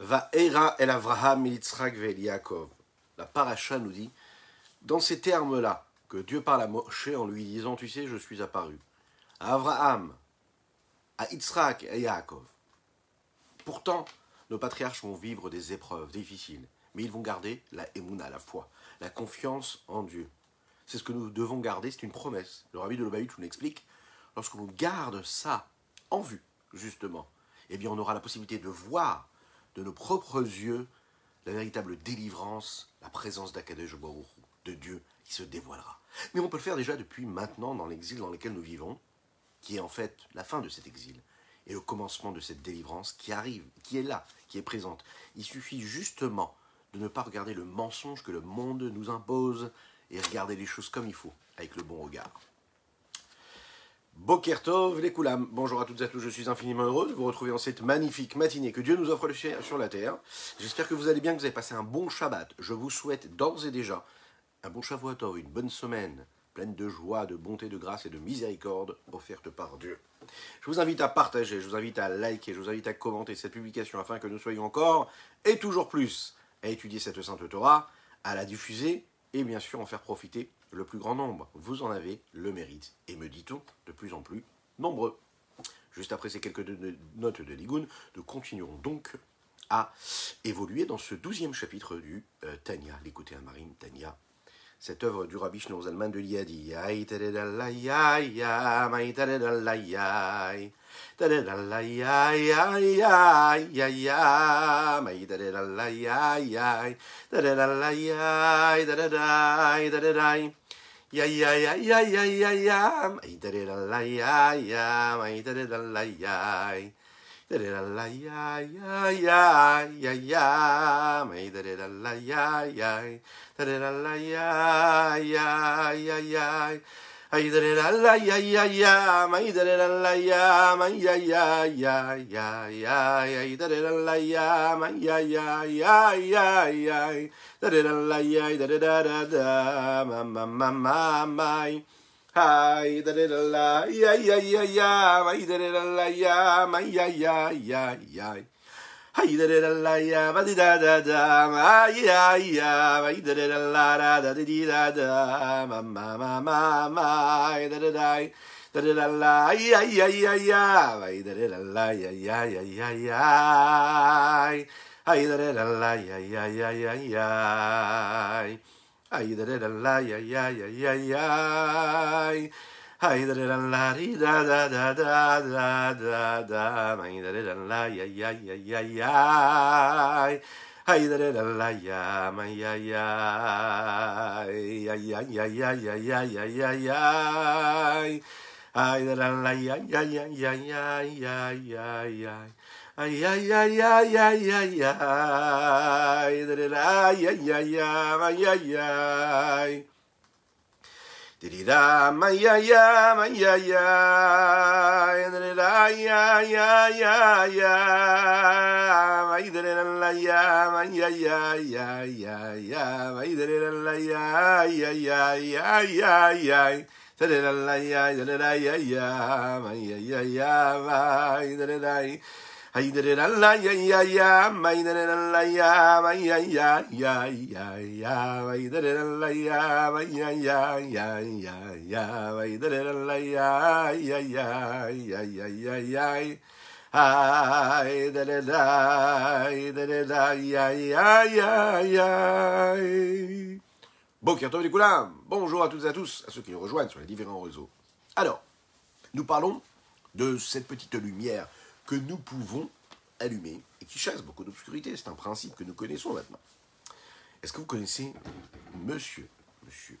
Va era el Avraham, Yitzhak Yaakov. La paracha nous dit, dans ces termes-là, que Dieu parle à Moshe en lui disant, tu sais, je suis apparu. À Abraham, à Yitzhak et à Yaakov. Pourtant, nos patriarches vont vivre des épreuves difficiles, mais ils vont garder la émouna, la foi, la confiance en Dieu. C'est ce que nous devons garder, c'est une promesse. Le rabbi de l'Obaït nous l'explique. Lorsque l'on garde ça en vue, justement, eh bien on aura la possibilité de voir de nos propres yeux la véritable délivrance, la présence d'Akadosh Baruch de Dieu qui se dévoilera. Mais on peut le faire déjà depuis maintenant dans l'exil dans lequel nous vivons, qui est en fait la fin de cet exil et le commencement de cette délivrance qui arrive, qui est là, qui est présente. Il suffit justement de ne pas regarder le mensonge que le monde nous impose et regarder les choses comme il faut, avec le bon regard. Bokertov, les Koulam. Bonjour à toutes et à tous, je suis infiniment heureux de vous retrouver en cette magnifique matinée que Dieu nous offre sur la terre. J'espère que vous allez bien, que vous avez passé un bon Shabbat. Je vous souhaite d'ores et déjà un bon Shavuotov, une bonne semaine, pleine de joie, de bonté, de grâce et de miséricorde offerte par Dieu. Je vous invite à partager, je vous invite à liker, je vous invite à commenter cette publication afin que nous soyons encore et toujours plus à étudier cette sainte Torah, à la diffuser et bien sûr en faire profiter le plus grand nombre. Vous en avez le mérite et me dit-on de plus en plus nombreux. Juste après ces quelques notes de Ligoun, nous continuerons donc à évoluer dans ce douzième chapitre du euh, Tania, l'écouter à Marine Tania cette œuvre du Rabbi Shneur Zalman de l'Iadi. Ya ya ya ya ya ya ya. Ay tere la la ya ya. Ay tere la la ya. Tere la la ya ya ya ya ya. Ay tere la la ya ya. Tere la la ya ya ya ya. Hi, da da da la, ya ya ya ya, my da da da la, ya, my ya ya ya ya. Hi da da la ya, ba di da da da, ma ya ya, ay da da la da da di da da, ma ma ma ma ma, da da da. Da da la ya ya ya ya, ay da da la ya ya ya ya ya. Ay da da la ya ya ya ya ya. Ay da da la ya ya ya ya ya. Ay da da da la da da da da da da da. Ay da da da la ya ya ya ya ya. Ay da da da la ya ma ya ya. Ya ya ya ya ya ya ya ya ya. Ay da da la ya ya ya ya ya ya ya ya. Ay ay ay ay ay ay ay. Da ay ay ay ay ay ay. Didida maya ya maya ya didida ya ya ya ya mai didida la ya maya ya ya ya ya mai didida la ya ya ya ya ya ya didida la ya didida ya ya maya ya ya mai didida Ay da la la ya, ya ya. Ay Tov les Koulam. Bonjour à toutes et à tous, à ceux qui nous rejoignent sur les différents réseaux. Alors, nous parlons de cette petite lumière que nous pouvons allumer et qui chasse beaucoup d'obscurité. C'est un principe que nous connaissons maintenant. Est-ce que vous connaissez Monsieur, Monsieur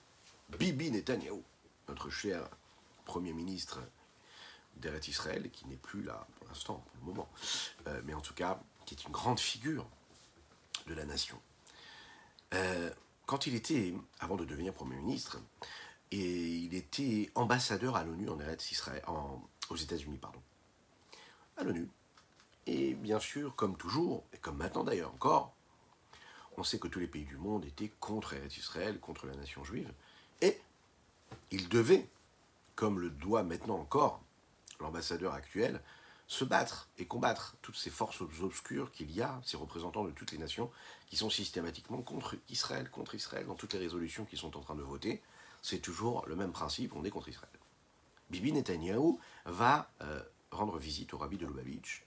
Bibi Netanyahu, notre cher Premier ministre d'Eretz Israël, qui n'est plus là pour l'instant, pour le moment, euh, mais en tout cas, qui est une grande figure de la nation. Euh, quand il était, avant de devenir Premier ministre, et il était ambassadeur à l'ONU en Israël, aux États-Unis, pardon l'ONU. Et bien sûr, comme toujours, et comme maintenant d'ailleurs encore, on sait que tous les pays du monde étaient contre Israël, contre la nation juive, et il devait, comme le doit maintenant encore l'ambassadeur actuel, se battre et combattre toutes ces forces obscures qu'il y a, ces représentants de toutes les nations, qui sont systématiquement contre Israël, contre Israël, dans toutes les résolutions qu'ils sont en train de voter. C'est toujours le même principe, on est contre Israël. Bibi Netanyahu va euh, rendre visite au rabbi de Lubavitch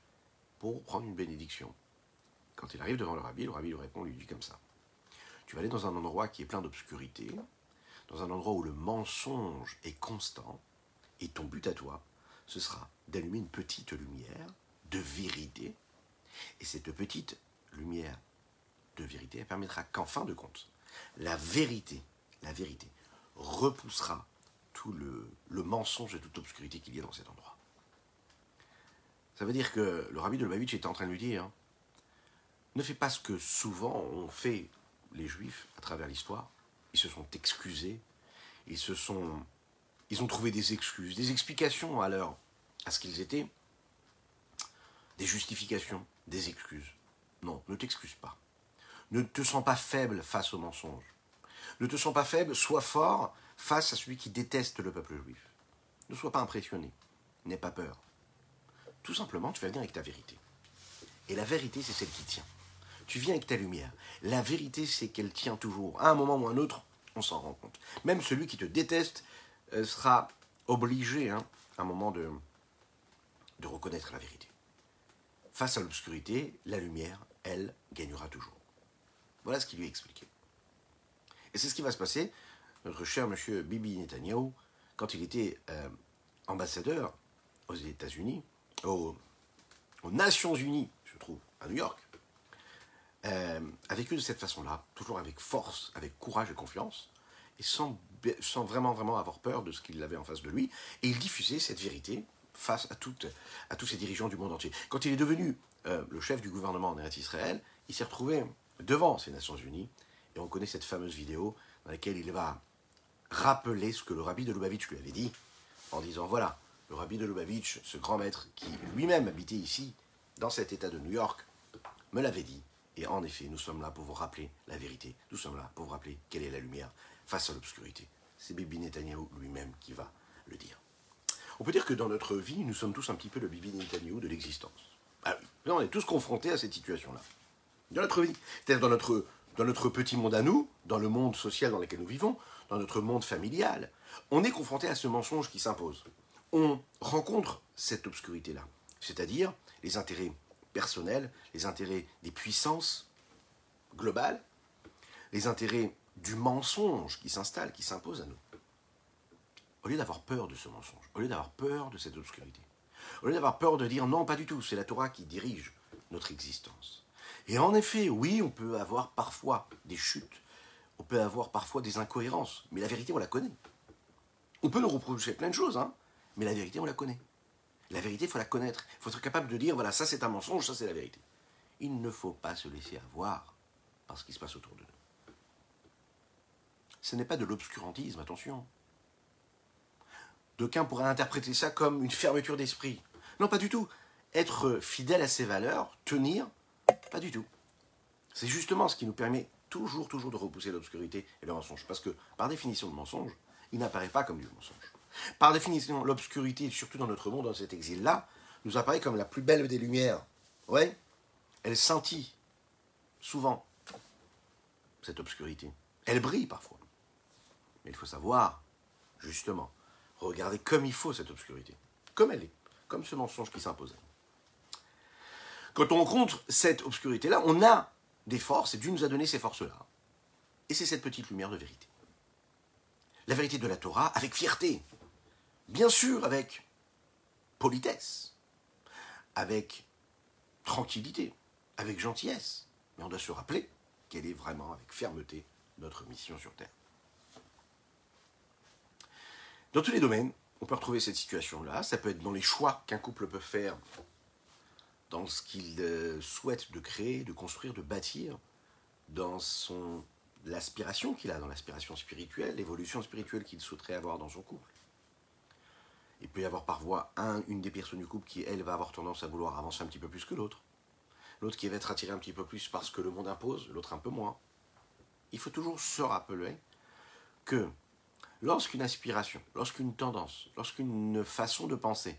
pour prendre une bénédiction. Quand il arrive devant le rabbi, le rabbi lui répond, lui dit comme ça. Tu vas aller dans un endroit qui est plein d'obscurité, dans un endroit où le mensonge est constant, et ton but à toi, ce sera d'allumer une petite lumière de vérité. Et cette petite lumière de vérité elle permettra qu'en fin de compte, la vérité, la vérité, repoussera tout le, le mensonge et toute obscurité qu'il y a dans cet endroit. Ça veut dire que le rabbi de Lubavitch était en train de lui dire ne fais pas ce que souvent ont fait les juifs à travers l'histoire. Ils se sont excusés, ils se sont ils ont trouvé des excuses, des explications à leur à ce qu'ils étaient, des justifications, des excuses. Non, ne t'excuse pas. Ne te sens pas faible face au mensonge. Ne te sens pas faible, sois fort face à celui qui déteste le peuple juif. Ne sois pas impressionné. N'aie pas peur. Tout simplement, tu vas venir avec ta vérité. Et la vérité, c'est celle qui tient. Tu viens avec ta lumière. La vérité, c'est qu'elle tient toujours. À un moment ou à un autre, on s'en rend compte. Même celui qui te déteste euh, sera obligé, hein, à un moment, de, reconnaître la vérité. Face à l'obscurité, la lumière, elle, gagnera toujours. Voilà ce qu'il lui a expliqué. Et c'est ce qui va se passer, cher monsieur Bibi Netanyahu, quand il était euh, ambassadeur aux États-Unis, aux, Nations Unies, je trouve, à New York, euh, a vécu de cette façon-là, toujours avec force, avec courage et confiance, et sans, vraiment, vraiment avoir peur de ce qu'il avait en face de lui, et il diffusait cette vérité face à, toutes, à tous ces dirigeants du monde entier. Quand il est devenu euh, le chef du gouvernement en Israël, il s'est retrouvé devant ces Nations Unies, et on connaît cette fameuse vidéo dans laquelle il va rappeler ce que le rabbi de Lubavitch lui avait dit, en disant voilà, le rabbi de Lubavitch, ce grand maître qui lui-même habitait ici, dans cet état de New York, me l'avait dit. Et en effet, nous sommes là pour vous rappeler la vérité. Nous sommes là pour vous rappeler quelle est la lumière face à l'obscurité. C'est Bibi Netanyahu lui-même qui va le dire. On peut dire que dans notre vie, nous sommes tous un petit peu le Bibi Netanyahu de l'existence. Ah on est tous confrontés à cette situation-là. Dans notre vie, c'est-à-dire dans notre, dans notre petit monde à nous, dans le monde social dans lequel nous vivons, dans notre monde familial, on est confronté à ce mensonge qui s'impose. On rencontre cette obscurité-là, c'est-à-dire les intérêts personnels, les intérêts des puissances globales, les intérêts du mensonge qui s'installe, qui s'impose à nous. Au lieu d'avoir peur de ce mensonge, au lieu d'avoir peur de cette obscurité, au lieu d'avoir peur de dire non, pas du tout, c'est la Torah qui dirige notre existence. Et en effet, oui, on peut avoir parfois des chutes, on peut avoir parfois des incohérences, mais la vérité, on la connaît. On peut nous reprocher plein de choses, hein, mais la vérité, on la connaît. La vérité, il faut la connaître. Il faut être capable de dire, voilà, ça c'est un mensonge, ça c'est la vérité. Il ne faut pas se laisser avoir par ce qui se passe autour de nous. Ce n'est pas de l'obscurantisme, attention. D'aucuns pourraient interpréter ça comme une fermeture d'esprit. Non, pas du tout. Être fidèle à ses valeurs, tenir, pas du tout. C'est justement ce qui nous permet toujours, toujours de repousser l'obscurité et le mensonge. Parce que, par définition, le mensonge, il n'apparaît pas comme du mensonge. Par définition, l'obscurité, surtout dans notre monde, dans cet exil-là, nous apparaît comme la plus belle des lumières. Ouais, elle scintille, souvent, cette obscurité. Elle brille parfois. Mais il faut savoir, justement, regarder comme il faut cette obscurité. Comme elle est. Comme ce mensonge qui s'impose. Quand on rencontre cette obscurité-là, on a des forces, et Dieu nous a donné ces forces-là. Et c'est cette petite lumière de vérité. La vérité de la Torah avec fierté. Bien sûr, avec politesse, avec tranquillité, avec gentillesse. Mais on doit se rappeler qu'elle est vraiment avec fermeté notre mission sur Terre. Dans tous les domaines, on peut retrouver cette situation-là. Ça peut être dans les choix qu'un couple peut faire, dans ce qu'il euh, souhaite de créer, de construire, de bâtir, dans l'aspiration qu'il a, dans l'aspiration spirituelle, l'évolution spirituelle qu'il souhaiterait avoir dans son couple. Il peut y avoir parfois un, une des personnes du couple qui, elle, va avoir tendance à vouloir avancer un petit peu plus que l'autre. L'autre qui va être attiré un petit peu plus parce que le monde impose, l'autre un peu moins. Il faut toujours se rappeler que lorsqu'une aspiration, lorsqu'une tendance, lorsqu'une façon de penser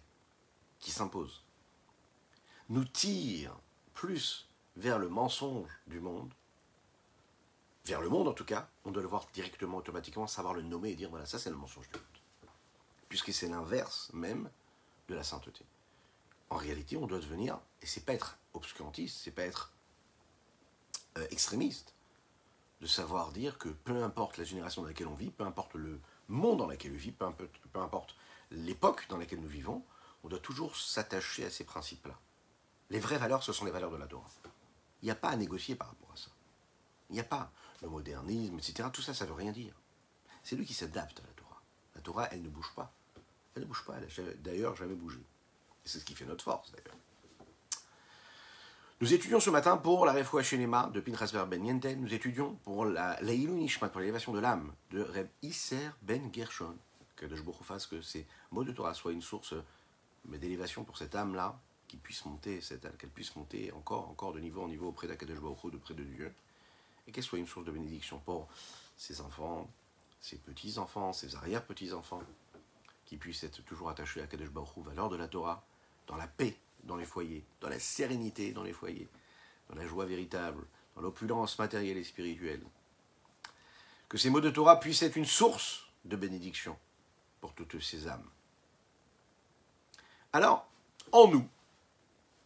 qui s'impose nous tire plus vers le mensonge du monde, vers le monde en tout cas, on doit le voir directement, automatiquement, savoir le nommer et dire voilà, ça c'est le mensonge. Puisque c'est l'inverse même de la sainteté. En réalité, on doit devenir, et c'est pas être obscurantiste, c'est pas être euh, extrémiste, de savoir dire que peu importe la génération dans laquelle on vit, peu importe le monde dans lequel on vit, peu importe, peu importe l'époque dans laquelle nous vivons, on doit toujours s'attacher à ces principes-là. Les vraies valeurs, ce sont les valeurs de la Torah. Il n'y a pas à négocier par rapport à ça. Il n'y a pas le modernisme, etc. Tout ça, ça ne veut rien dire. C'est lui qui s'adapte à la Torah. La Torah, elle ne bouge pas. Elle ne bouge pas, elle n'a d'ailleurs jamais bougé. Et c'est ce qui fait notre force, d'ailleurs. Nous étudions ce matin pour la Refoua Shenema de Pinchas Ben Yenten, nous étudions pour la Leilou pour l'élévation de l'âme de Reb Isser Ben Gershon. Que de fasse que ces mots de Torah soient une source d'élévation pour cette âme-là, qui puisse monter, qu'elle puisse monter encore, encore de niveau en niveau auprès d'Akadosh Baruch de près de Dieu, et qu'elle soit une source de bénédiction pour ses enfants, ses petits-enfants, ses arrière-petits-enfants, qui puissent être toujours attachés à Kadosh Baruch valeur de la Torah, dans la paix dans les foyers, dans la sérénité dans les foyers, dans la joie véritable, dans l'opulence matérielle et spirituelle. Que ces mots de Torah puissent être une source de bénédiction pour toutes ces âmes. Alors, en nous,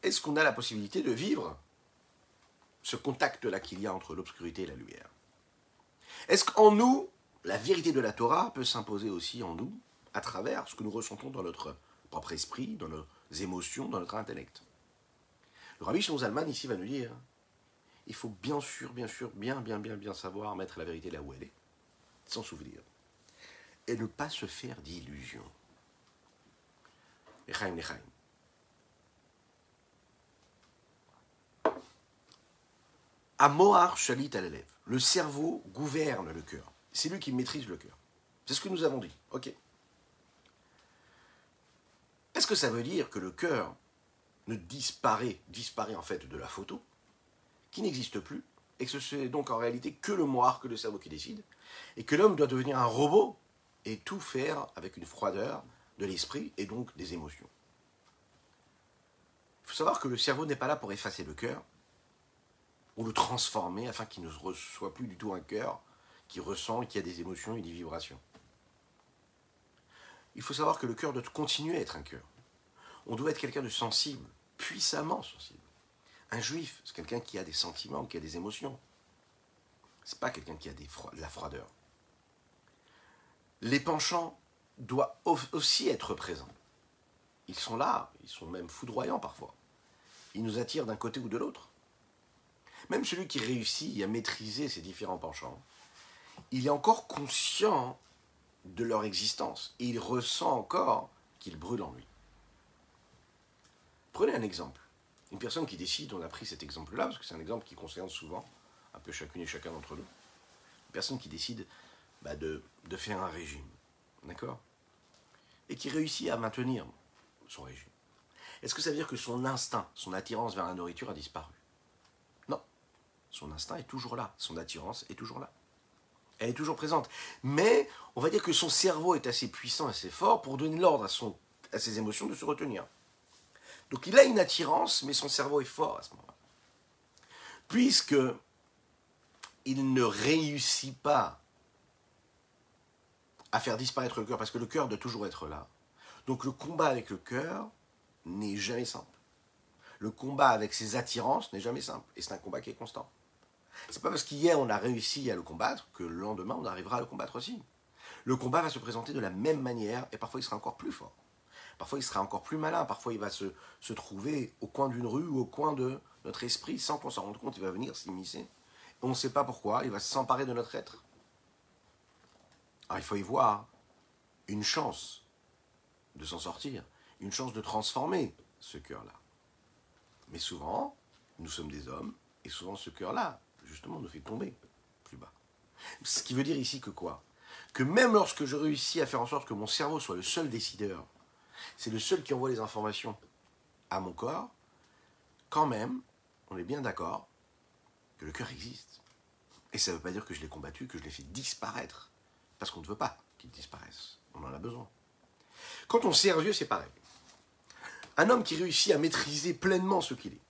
est-ce qu'on a la possibilité de vivre ce contact-là qu'il y a entre l'obscurité et la lumière? Est-ce qu'en nous, la vérité de la Torah peut s'imposer aussi en nous? À travers ce que nous ressentons dans notre propre esprit, dans nos émotions, dans notre intellect Le Rabbi Shimon Zalman ici va nous dire il faut bien sûr, bien sûr, bien, bien, bien, bien savoir mettre la vérité là où elle est, sans souvenir, et ne pas se faire d'illusions. Amoar shalit l'élève. Le cerveau gouverne le cœur. C'est lui qui maîtrise le cœur. C'est ce que nous avons dit. Ok. Est-ce que ça veut dire que le cœur ne disparaît, disparaît en fait de la photo, qui n'existe plus, et que ce n'est donc en réalité que le moi, que le cerveau qui décide, et que l'homme doit devenir un robot et tout faire avec une froideur de l'esprit et donc des émotions? Il faut savoir que le cerveau n'est pas là pour effacer le cœur, ou le transformer afin qu'il ne soit plus du tout un cœur qui ressent, qui a des émotions et des vibrations. Il faut savoir que le cœur doit continuer à être un cœur. On doit être quelqu'un de sensible, puissamment sensible. Un juif, c'est quelqu'un qui a des sentiments, qui a des émotions. C'est pas quelqu'un qui a de la froideur. Les penchants doivent aussi être présents. Ils sont là, ils sont même foudroyants parfois. Ils nous attirent d'un côté ou de l'autre. Même celui qui réussit à maîtriser ces différents penchants, il est encore conscient de leur existence et il ressent encore qu'ils brûlent en lui. Prenez un exemple. Une personne qui décide, on a pris cet exemple-là, parce que c'est un exemple qui concerne souvent, un peu chacune et chacun d'entre nous, une personne qui décide bah, de, de faire un régime, d'accord? Et qui réussit à maintenir son régime. Est-ce que ça veut dire que son instinct, son attirance vers la nourriture a disparu? Non. Son instinct est toujours là, son attirance est toujours là. Elle est toujours présente. Mais on va dire que son cerveau est assez puissant, assez fort pour donner l'ordre à, ses émotions de se retenir. Donc il a une attirance, mais son cerveau est fort à ce moment-là. Puisque il ne réussit pas à faire disparaître le cœur, parce que le cœur doit toujours être là. Donc le combat avec le cœur n'est jamais simple. Le combat avec ses attirances n'est jamais simple. Et c'est un combat qui est constant. C'est pas parce qu'hier on a réussi à le combattre que le lendemain on arrivera à le combattre aussi. Le combat va se présenter de la même manière et parfois il sera encore plus fort. Parfois il sera encore plus malin, parfois il va se, se trouver au coin d'une rue ou au coin de notre esprit sans qu'on s'en rende compte, il va venir s'immiscer. On ne sait pas pourquoi, il va s'emparer de notre être. Alors il faut y voir une chance de s'en sortir, une chance de transformer ce cœur-là. Mais souvent, nous sommes des hommes, et souvent ce cœur-là justement, nous fait tomber plus bas. Ce qui veut dire ici que quoi? Que même lorsque je réussis à faire en sorte que mon cerveau soit le seul décideur, c'est le seul qui envoie les informations à mon corps, quand même, on est bien d'accord que le cœur existe. Et ça ne veut pas dire que je l'ai combattu, que je l'ai fait disparaître. Parce qu'on ne veut pas qu'il disparaisse. On en a besoin. Quand on sert Dieu, c'est pareil. Un homme qui réussit à maîtriser pleinement ce qu'il est.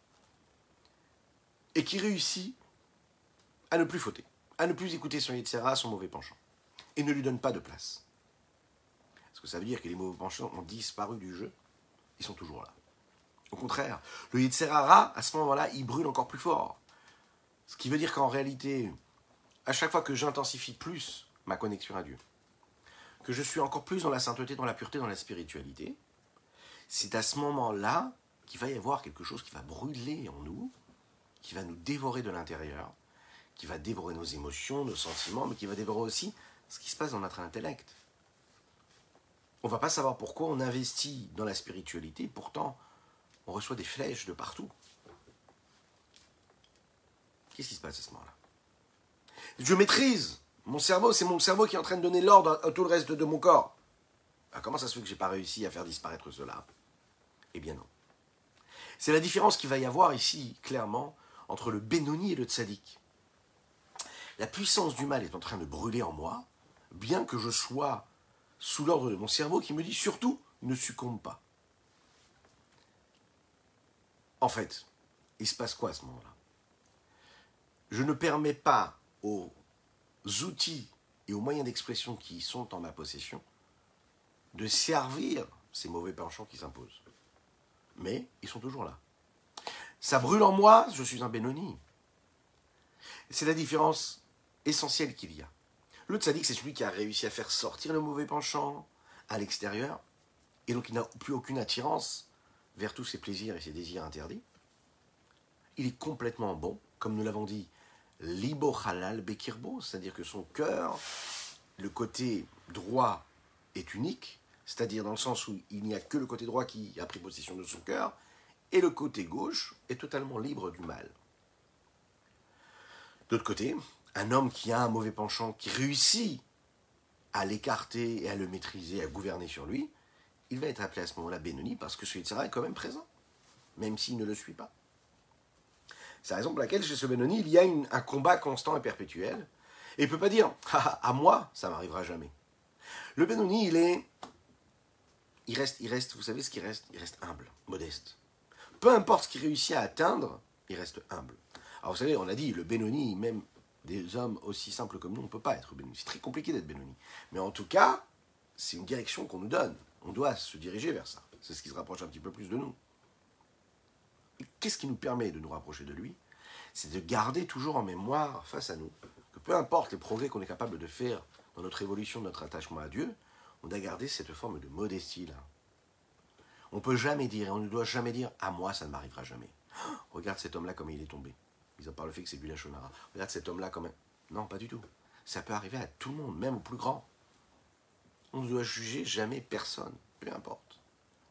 Et qui réussit à ne plus fauter, à ne plus écouter son Yetzera, son mauvais penchant. Et ne lui donne pas de place. Est-ce que ça veut dire que les mauvais penchants ont disparu du jeu? Ils sont toujours là. Au contraire, le Yetzerara, à ce moment-là, il brûle encore plus fort. Ce qui veut dire qu'en réalité, à chaque fois que j'intensifie plus ma connexion à Dieu, que je suis encore plus dans la sainteté, dans la pureté, dans la spiritualité, c'est à ce moment-là qu'il va y avoir quelque chose qui va brûler en nous, qui va nous dévorer de l'intérieur, qui va dévorer nos émotions, nos sentiments, mais qui va dévorer aussi ce qui se passe dans notre intellect. On ne va pas savoir pourquoi on investit dans la spiritualité, pourtant on reçoit des flèches de partout. Qu'est-ce qui se passe à ce moment-là? Je maîtrise mon cerveau, c'est mon cerveau qui est en train de donner l'ordre à tout le reste de mon corps. Ah, comment ça se fait que j'ai pas réussi à faire disparaître cela? Eh bien non. C'est la différence qu'il va y avoir ici, clairement, entre le Benoni et le Tzadik. La puissance du mal est en train de brûler en moi, bien que je sois sous l'ordre de mon cerveau qui me dit surtout ne succombe pas. En fait, il se passe quoi à ce moment-là? Je ne permets pas aux outils et aux moyens d'expression qui sont en ma possession de servir ces mauvais penchants qui s'imposent. Mais ils sont toujours là. Ça brûle en moi, je suis un Benoni. C'est la différence essentielle qu'il y a. Le tzaddik, c'est celui qui a réussi à faire sortir le mauvais penchant à l'extérieur, et donc il n'a plus aucune attirance vers tous ses plaisirs et ses désirs interdits. Il est complètement bon, comme nous l'avons dit, libo halal bekirbo, c'est-à-dire que son cœur, le côté droit est unique, c'est-à-dire dans le sens où il n'y a que le côté droit qui a pris possession de son cœur, et le côté gauche est totalement libre du mal. D'autre côté, un homme qui a un mauvais penchant, qui réussit à l'écarter et à le maîtriser, à gouverner sur lui, il va être appelé à ce moment-là Benoni parce que ce Yitzhara est quand même présent, même s'il ne le suit pas. C'est la raison pour laquelle chez ce Benoni, il y a un combat constant et perpétuel. Et il ne peut pas dire ah, à moi, ça m'arrivera jamais. Le Benoni, il est. Il reste, il reste, vous savez ce qu'il reste? Il reste humble, modeste. Peu importe ce qu'il réussit à atteindre, il reste humble. Alors vous savez, on a dit, le Benoni, même des hommes aussi simples comme nous, on ne peut pas être Benoni. C'est très compliqué d'être Benoni. Mais en tout cas, c'est une direction qu'on nous donne. On doit se diriger vers ça. C'est ce qui se rapproche un petit peu plus de nous. Qu'est-ce qui nous permet de nous rapprocher de lui? C'est de garder toujours en mémoire face à nous que peu importe les progrès qu'on est capable de faire dans notre évolution, notre attachement à Dieu, on doit garder cette forme de modestie là. On ne peut jamais dire, et on ne doit jamais dire, à moi ça ne m'arrivera jamais. regarde cet homme-là comme il est tombé. Mis à part le fait que c'est du Lachonara. Regarde cet homme-là comme Non, pas du tout. Ça peut arriver à tout le monde, même au plus grand. On ne doit juger jamais personne, peu importe.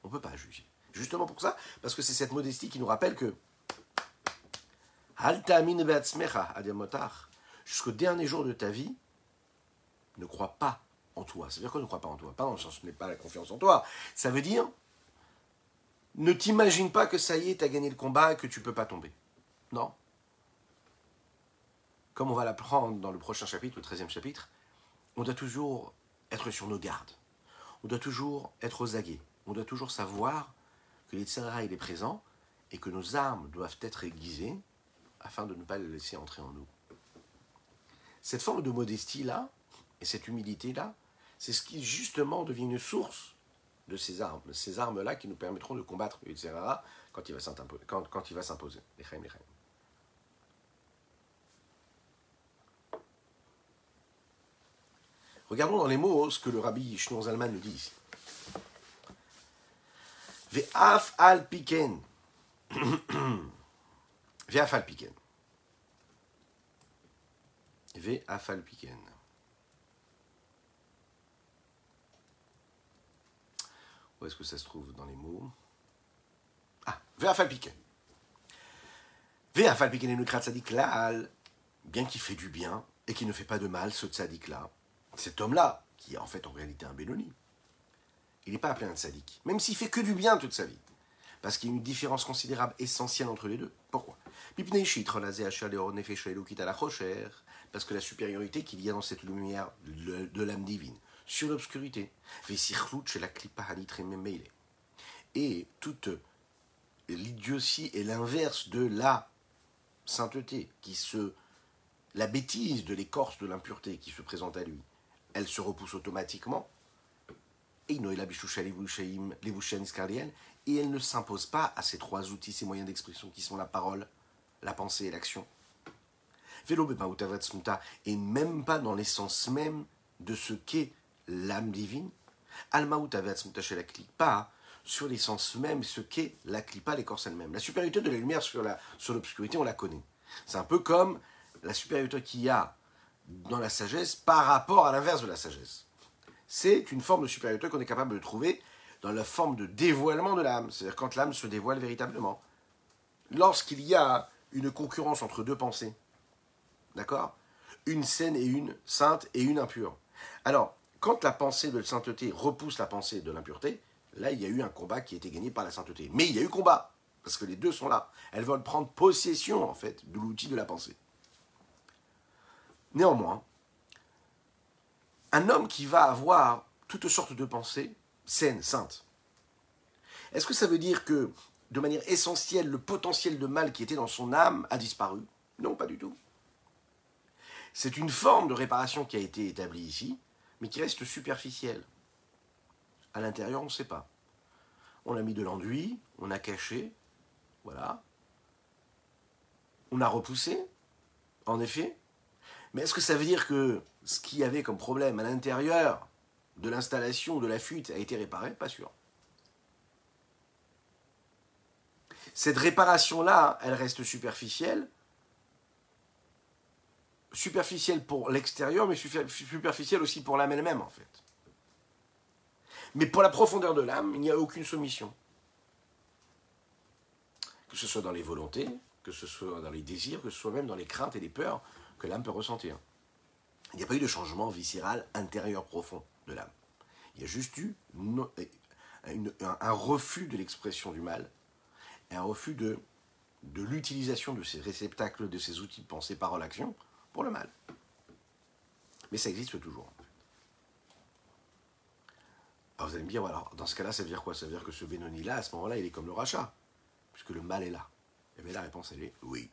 On ne peut pas juger. Justement pour ça, parce que c'est cette modestie qui nous rappelle que jusqu'au dernier jour de ta vie, ne crois pas en toi. Ça veut dire quoi ne crois pas en toi? Pas dans le sens, ce n'est pas la confiance en toi. Ça veut dire, ne t'imagine pas que ça y est, tu as gagné le combat et que tu ne peux pas tomber. Non. Comme on va l'apprendre dans le prochain chapitre, le 13e chapitre, on doit toujours être sur nos gardes. On doit toujours être aux aguets. On doit toujours savoir que l'Itzera il est présent et que nos armes doivent être aiguisées afin de ne pas le laisser entrer en nous. Cette forme de modestie-là et cette humilité-là, c'est ce qui justement devient une source de ces armes, ces armes-là qui nous permettront de combattre l'Itzera quand il va s'imposer. Regardons dans les mots ce que le rabbi Shneur Zalman nous dit ici. Al piken. Al piken. Al piken. Où est-ce que ça se trouve dans les mots? Ah, Ve'af al piken. Ve'af al piken et le la'al, bien qu'il fait du bien et qu'il ne fait pas de mal, ce tzadik là, cet homme-là, qui est en fait en réalité un Benoni, il n'est pas appelé un tzaddik, même s'il fait que du bien toute sa vie. Parce qu'il y a une différence considérable, essentielle entre les deux. Pourquoi? Parce que la supériorité qu'il y a dans cette lumière de l'âme divine sur l'obscurité, et toute l'idiotie est l'inverse de la sainteté, qui se la bêtise de l'écorce de l'impureté qui se présente à lui, elle se repousse automatiquement. Et elle ne s'impose pas à ces trois outils, ces moyens d'expression qui sont la parole, la pensée et l'action. Et même pas dans l'essence même de ce qu'est l'âme divine. la pas sur l'essence même, ce qu'est la klipa, l'écorce elle-même. La supériorité de la lumière sur l'obscurité, sur on la connaît. C'est un peu comme la supériorité qu'il y a dans la sagesse par rapport à l'inverse de la sagesse. C'est une forme de supériorité qu'on est capable de trouver dans la forme de dévoilement de l'âme, c'est-à-dire quand l'âme se dévoile véritablement. Lorsqu'il y a une concurrence entre deux pensées, d'accord? Une saine et une sainte et une impure. Alors, quand la pensée de la sainteté repousse la pensée de l'impureté, là, il y a eu un combat qui a été gagné par la sainteté. Mais il y a eu combat, parce que les deux sont là. Elles veulent prendre possession, en fait, de l'outil de la pensée. Néanmoins, un homme qui va avoir toutes sortes de pensées saines, saintes, est-ce que ça veut dire que, de manière essentielle, le potentiel de mal qui était dans son âme a disparu? Non, pas du tout. C'est une forme de réparation qui a été établie ici, mais qui reste superficielle. À l'intérieur, on ne sait pas. On a mis de l'enduit, on a caché, voilà. On a repoussé, en effet, mais est-ce que ça veut dire que ce qu'il y avait comme problème à l'intérieur de l'installation de la fuite a été réparé? Pas sûr. Cette réparation-là, elle reste superficielle. Superficielle pour l'extérieur, mais superficielle aussi pour l'âme elle-même, en fait. Mais pour la profondeur de l'âme, il n'y a aucune soumission. Que ce soit dans les volontés, que ce soit dans les désirs, que ce soit même dans les craintes et les peurs, que l'âme peut ressentir. Il n'y a pas eu de changement viscéral intérieur profond de l'âme. Il y a juste eu un, refus de l'expression du mal, un refus de, de l'utilisation de ces réceptacles, de ces outils de pensée, parole, action, pour le mal. Mais ça existe toujours. Alors vous allez me dire, alors, dans ce cas-là, ça veut dire quoi? Ça veut dire que ce Benoni-là, à ce moment-là, il est comme le rachat, puisque le mal est là. Et bien la réponse, elle est oui.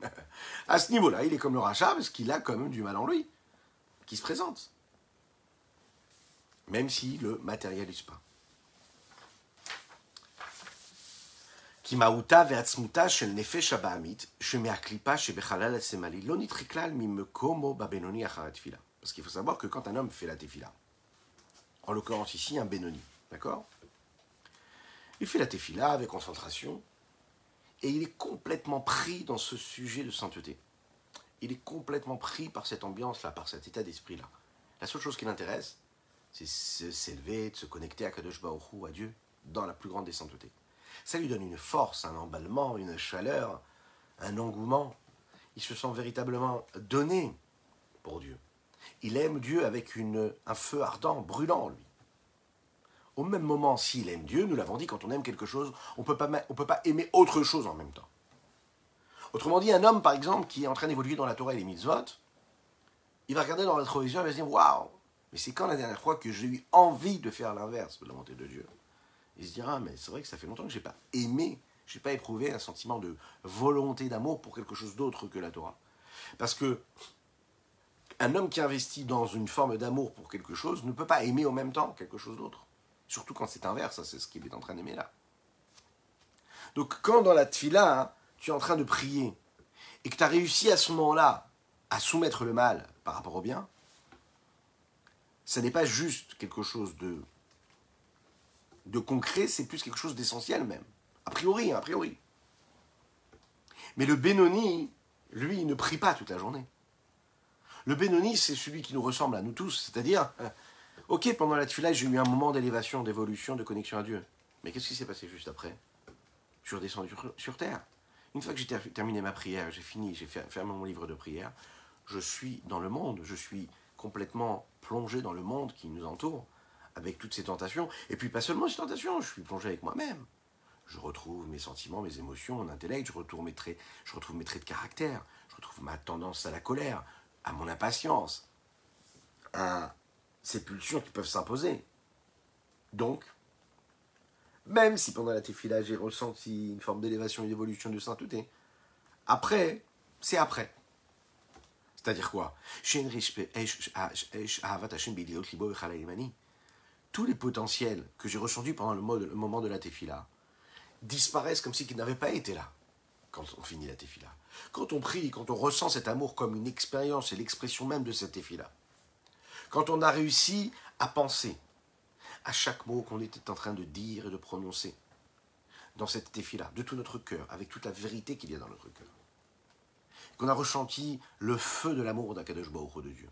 à ce niveau-là, il est comme le rachat parce qu'il a quand même du mal en lui, qui se présente. Même s'il ne le matérialise pas. Parce qu'il faut savoir que quand un homme fait la tefila, en l'occurrence ici un Benoni, d'accord? Il fait la tefila avec concentration, et il est complètement pris dans ce sujet de sainteté. Il est complètement pris par cette ambiance-là, par cet état d'esprit-là. La seule chose qui l'intéresse, c'est s'élever, de se connecter à Kadosh Baruch à Dieu, dans la plus grande des saintetés. Ça lui donne une force, un emballement, une chaleur, un engouement. Il se sent véritablement donné pour Dieu. Il aime Dieu avec un feu ardent, brûlant lui. Au même moment, s'il aime Dieu, nous l'avons dit, quand on aime quelque chose, on ne peut pas aimer autre chose en même temps. Autrement dit, un homme, par exemple, qui est en train d'évoluer dans la Torah et les mitzvot, il va regarder dans la rétroviseur et va se dire Waouh, mais c'est quand la dernière fois que j'ai eu envie de faire l'inverse de la volonté de Dieu? Il se dira Mais c'est vrai que ça fait longtemps que je n'ai pas aimé, je n'ai pas éprouvé un sentiment de volonté d'amour pour quelque chose d'autre que la Torah. Parce que un homme qui investit dans une forme d'amour pour quelque chose ne peut pas aimer en même temps quelque chose d'autre. Surtout quand c'est inverse, c'est ce qu'il est en train d'aimer là. Donc quand dans la tfila, hein, tu es en train de prier, et que tu as réussi à ce moment-là à soumettre le mal par rapport au bien, ça n'est pas juste quelque chose de, de concret, c'est plus quelque chose d'essentiel même. A priori, hein, a priori. Mais le Benoni, lui, il ne prie pas toute la journée. Le Benoni, c'est celui qui nous ressemble à nous tous, c'est-à-dire euh, Ok, pendant la tefila, j'ai eu un moment d'élévation, d'évolution, de connexion à Dieu. Mais qu'est-ce qui s'est passé juste après? Je suis redescendu sur, terre. Une fois que j'ai terminé ma prière, j'ai fini, j'ai fermé mon livre de prière, je suis dans le monde, je suis complètement plongé dans le monde qui nous entoure, avec toutes ces tentations. Et puis pas seulement ces tentations, je suis plongé avec moi-même. Je retrouve mes sentiments, mes émotions, mon intellect, je retrouve mes traits, je retrouve mes traits de caractère, je retrouve ma tendance à la colère, à mon impatience, à ces pulsions qui peuvent s'imposer. Donc, Même si pendant la tefila, j'ai ressenti une forme d'élévation et d'évolution de sainteté. Après, c'est après. C'est-à-dire quoi? Tous les potentiels que j'ai ressentis pendant le moment de la tefila disparaissent comme s'ils n'avaient pas été là quand on finit la tefila. Quand on prie, quand on ressent cet amour comme une expérience et l'expression même de cette tefila. Quand on a réussi à penser à chaque mot qu'on était en train de dire et de prononcer dans cette tefila, de tout notre cœur, avec toute la vérité qu'il y a dans notre cœur qu'on a ressenti le feu de l'amour d'Akadosh Baruch de Dieu,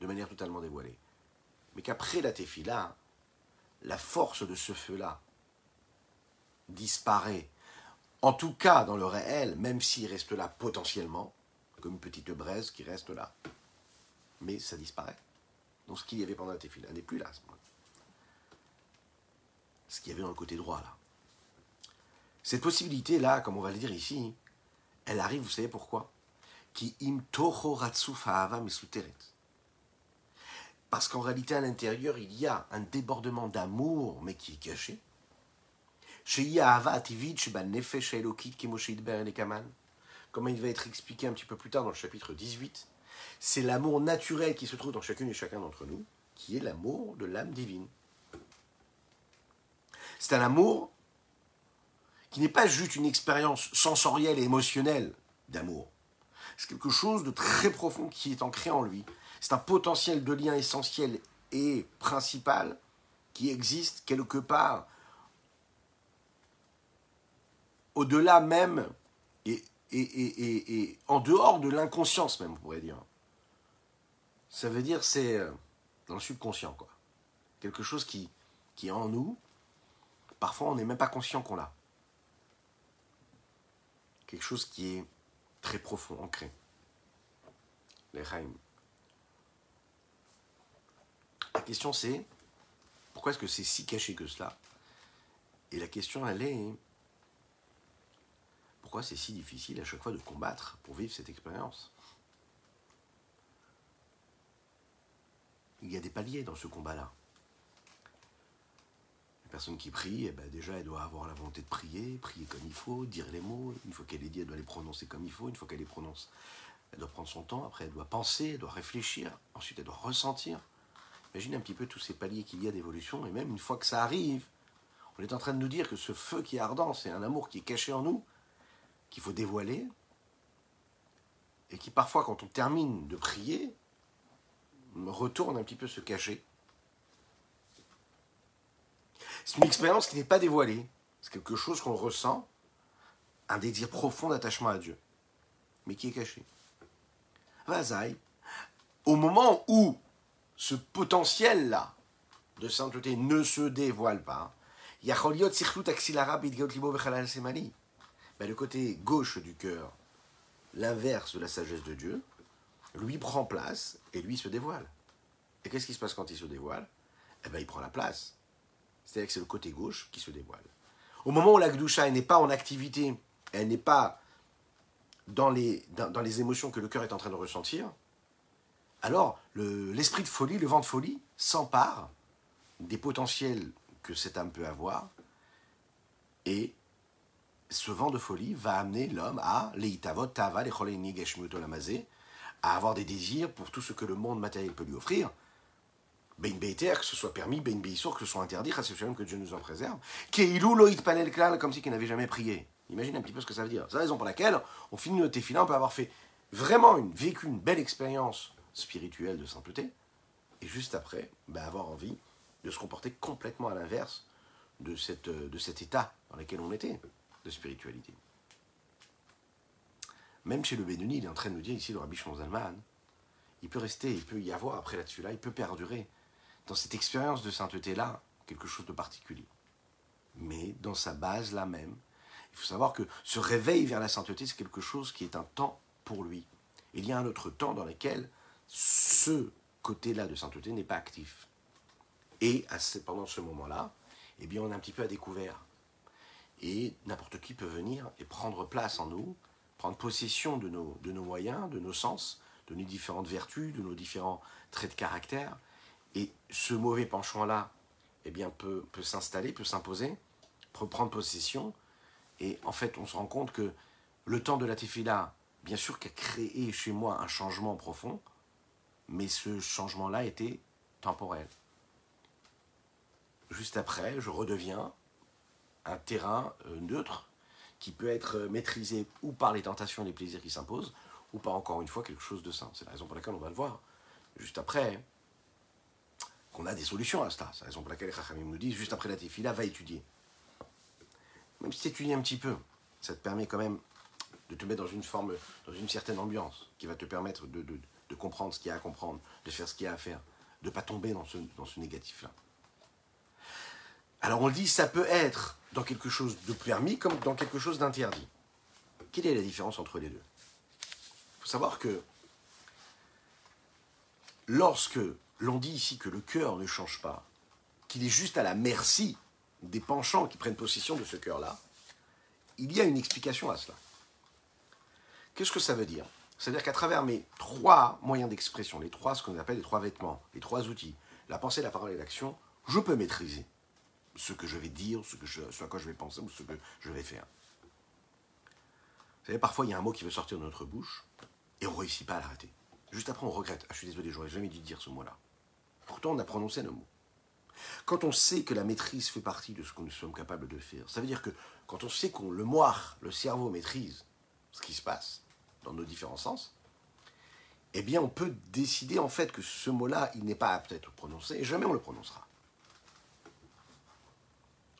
de manière totalement dévoilée. Mais qu'après la tefila, la force de ce feu-là disparaît. En tout cas, dans le réel, même s'il reste là potentiellement, comme une petite braise qui reste là. Mais ça disparaît. Donc ce qu'il y avait pendant la tefila n'est plus là. Ce qu'il y avait dans le côté droit là. Cette possibilité-là, comme on va le dire ici, elle arrive, vous savez pourquoi? Parce qu'en réalité, à l'intérieur, il y a un débordement d'amour, mais qui est caché. Comment il va être expliqué un petit peu plus tard dans le chapitre 18, c'est l'amour naturel qui se trouve dans chacune et chacun d'entre nous, qui est l'amour de l'âme divine. C'est un amour qui n'est pas juste une expérience sensorielle et émotionnelle d'amour, c'est quelque chose de très profond qui est ancré en lui. C'est un potentiel de lien essentiel et principal qui existe quelque part au-delà même et, en dehors de l'inconscience même, on pourrait dire. Ça veut dire c'est euh, dans le subconscient, quoi. Quelque chose qui, qui est en nous. Parfois, on n'est même pas conscient qu'on l'a. Quelque chose qui est très profond, ancré. Les La question c'est, pourquoi est-ce que c'est si caché que cela? Et la question elle est, pourquoi c'est si difficile à chaque fois de combattre pour vivre cette expérience? Il y a des paliers dans ce combat-là. La personne qui prie, eh ben déjà, elle doit avoir la volonté de prier, prier comme il faut, dire les mots. Une fois qu'elle est dit, elle doit les prononcer comme il faut. Une fois qu'elle les prononce, elle doit prendre son temps. Après, elle doit penser, elle doit réfléchir. Ensuite, elle doit ressentir. Imaginez un petit peu tous ces paliers qu'il y a d'évolution. Et même une fois que ça arrive, on est en train de nous dire que ce feu qui est ardent, c'est un amour qui est caché en nous, qu'il faut dévoiler. Et qui parfois, quand on termine de prier, retourne un petit peu se cacher c'est une expérience qui n'est pas dévoilée. C'est quelque chose qu'on ressent, un désir profond d'attachement à Dieu, mais qui est caché. Vazaï, au moment où ce potentiel-là de sainteté ne se dévoile pas, ben, le côté gauche du cœur, l'inverse de la sagesse de Dieu, lui prend place et lui se dévoile. Et qu'est-ce qui se passe quand il se dévoile? Eh bien, il prend la place c'est-à-dire que c'est le côté gauche qui se dévoile. Au moment où la Gdusha n'est pas en activité, elle n'est pas dans les, dans, les émotions que le cœur est en train de ressentir, alors l'esprit de folie, le vent de folie, s'empare des potentiels que cette âme peut avoir, et ce vent de folie va amener l'homme à leitavot tava à avoir des désirs pour tout ce que le monde matériel peut lui offrir, ben Beiter, que ce soit permis, Ben Beissour, que ce soit interdit, que Dieu nous en préserve. Keilou loït panel klal, comme si qu'il n'avait jamais prié. Imagine un petit peu ce que ça veut dire. C'est la raison pour laquelle on finit notre tefila, on peut avoir fait vraiment une, vécu une belle expérience spirituelle de sainteté, et juste après, ben avoir envie de se comporter complètement à l'inverse de, cette, de cet état dans lequel on était, de spiritualité. Même chez le Bénoni, il est en train de nous dire ici, le Rabbi Zalman, il peut rester, il peut y avoir après là-dessus là, il peut perdurer dans cette expérience de sainteté-là quelque chose de particulier. Mais dans sa base là même, il faut savoir que ce réveil vers la sainteté, c'est quelque chose qui est un temps pour lui. Il y a un autre temps dans lequel ce côté-là de sainteté n'est pas actif. Et pendant ce moment-là, eh bien, on est un petit peu à découvert. Et n'importe qui peut venir et prendre place en nous, prendre possession de nos, de nos moyens, de nos sens, de nos différentes vertus, de nos différents traits de caractère, et ce mauvais penchant-là, eh bien, peut, peut s'installer, peut s'imposer, prendre possession. Et en fait, on se rend compte que le temps de la tefila, bien sûr, qui a créé chez moi un changement profond, mais ce changement-là était temporel. Juste après, je redeviens un terrain euh, neutre qui peut être euh, maîtrisé ou par les tentations et les plaisirs qui s'imposent, ou par encore une fois quelque chose de sain. C'est la raison pour laquelle on va le voir juste après qu'on a des solutions à cela. C'est la raison pour laquelle les Chachamim nous disent juste après la tefila, va étudier. Même si tu étudies un petit peu, ça te permet quand même de te mettre dans une forme, dans une certaine ambiance qui va te permettre de, comprendre ce qu'il y a à comprendre, de faire ce qu'il y a à faire, de ne pas tomber dans ce, dans ce négatif-là. Alors on le dit, ça peut être dans quelque chose de permis comme dans quelque chose d'interdit. Quelle est la différence entre les deux? Il faut savoir que lorsque l'on dit ici que le cœur ne change pas, qu'il est juste à la merci des penchants qui prennent possession de ce cœur-là, il y a une explication à cela. Qu'est-ce que ça veut dire? C'est-à-dire qu'à travers mes trois moyens d'expression, les trois, ce qu'on appelle les trois vêtements, les trois outils, la pensée, la parole et l'action, je peux maîtriser ce que je vais dire, ce, que je, à quoi je vais penser ou ce que je vais faire. Vous savez, parfois il y a un mot qui veut sortir de notre bouche et on ne réussit pas à l'arrêter. Juste après, on regrette. Ah, je suis désolé, j'aurais jamais dû dire ce mot-là. Pourtant, on a prononcé le mot. Quand on sait que la maîtrise fait partie de ce que nous sommes capables de faire, ça veut dire que quand on sait qu'on le moire, le cerveau maîtrise ce qui se passe dans nos différents sens, eh bien, on peut décider en fait que ce mot-là, il n'est pas apte à être prononcé et jamais on le prononcera.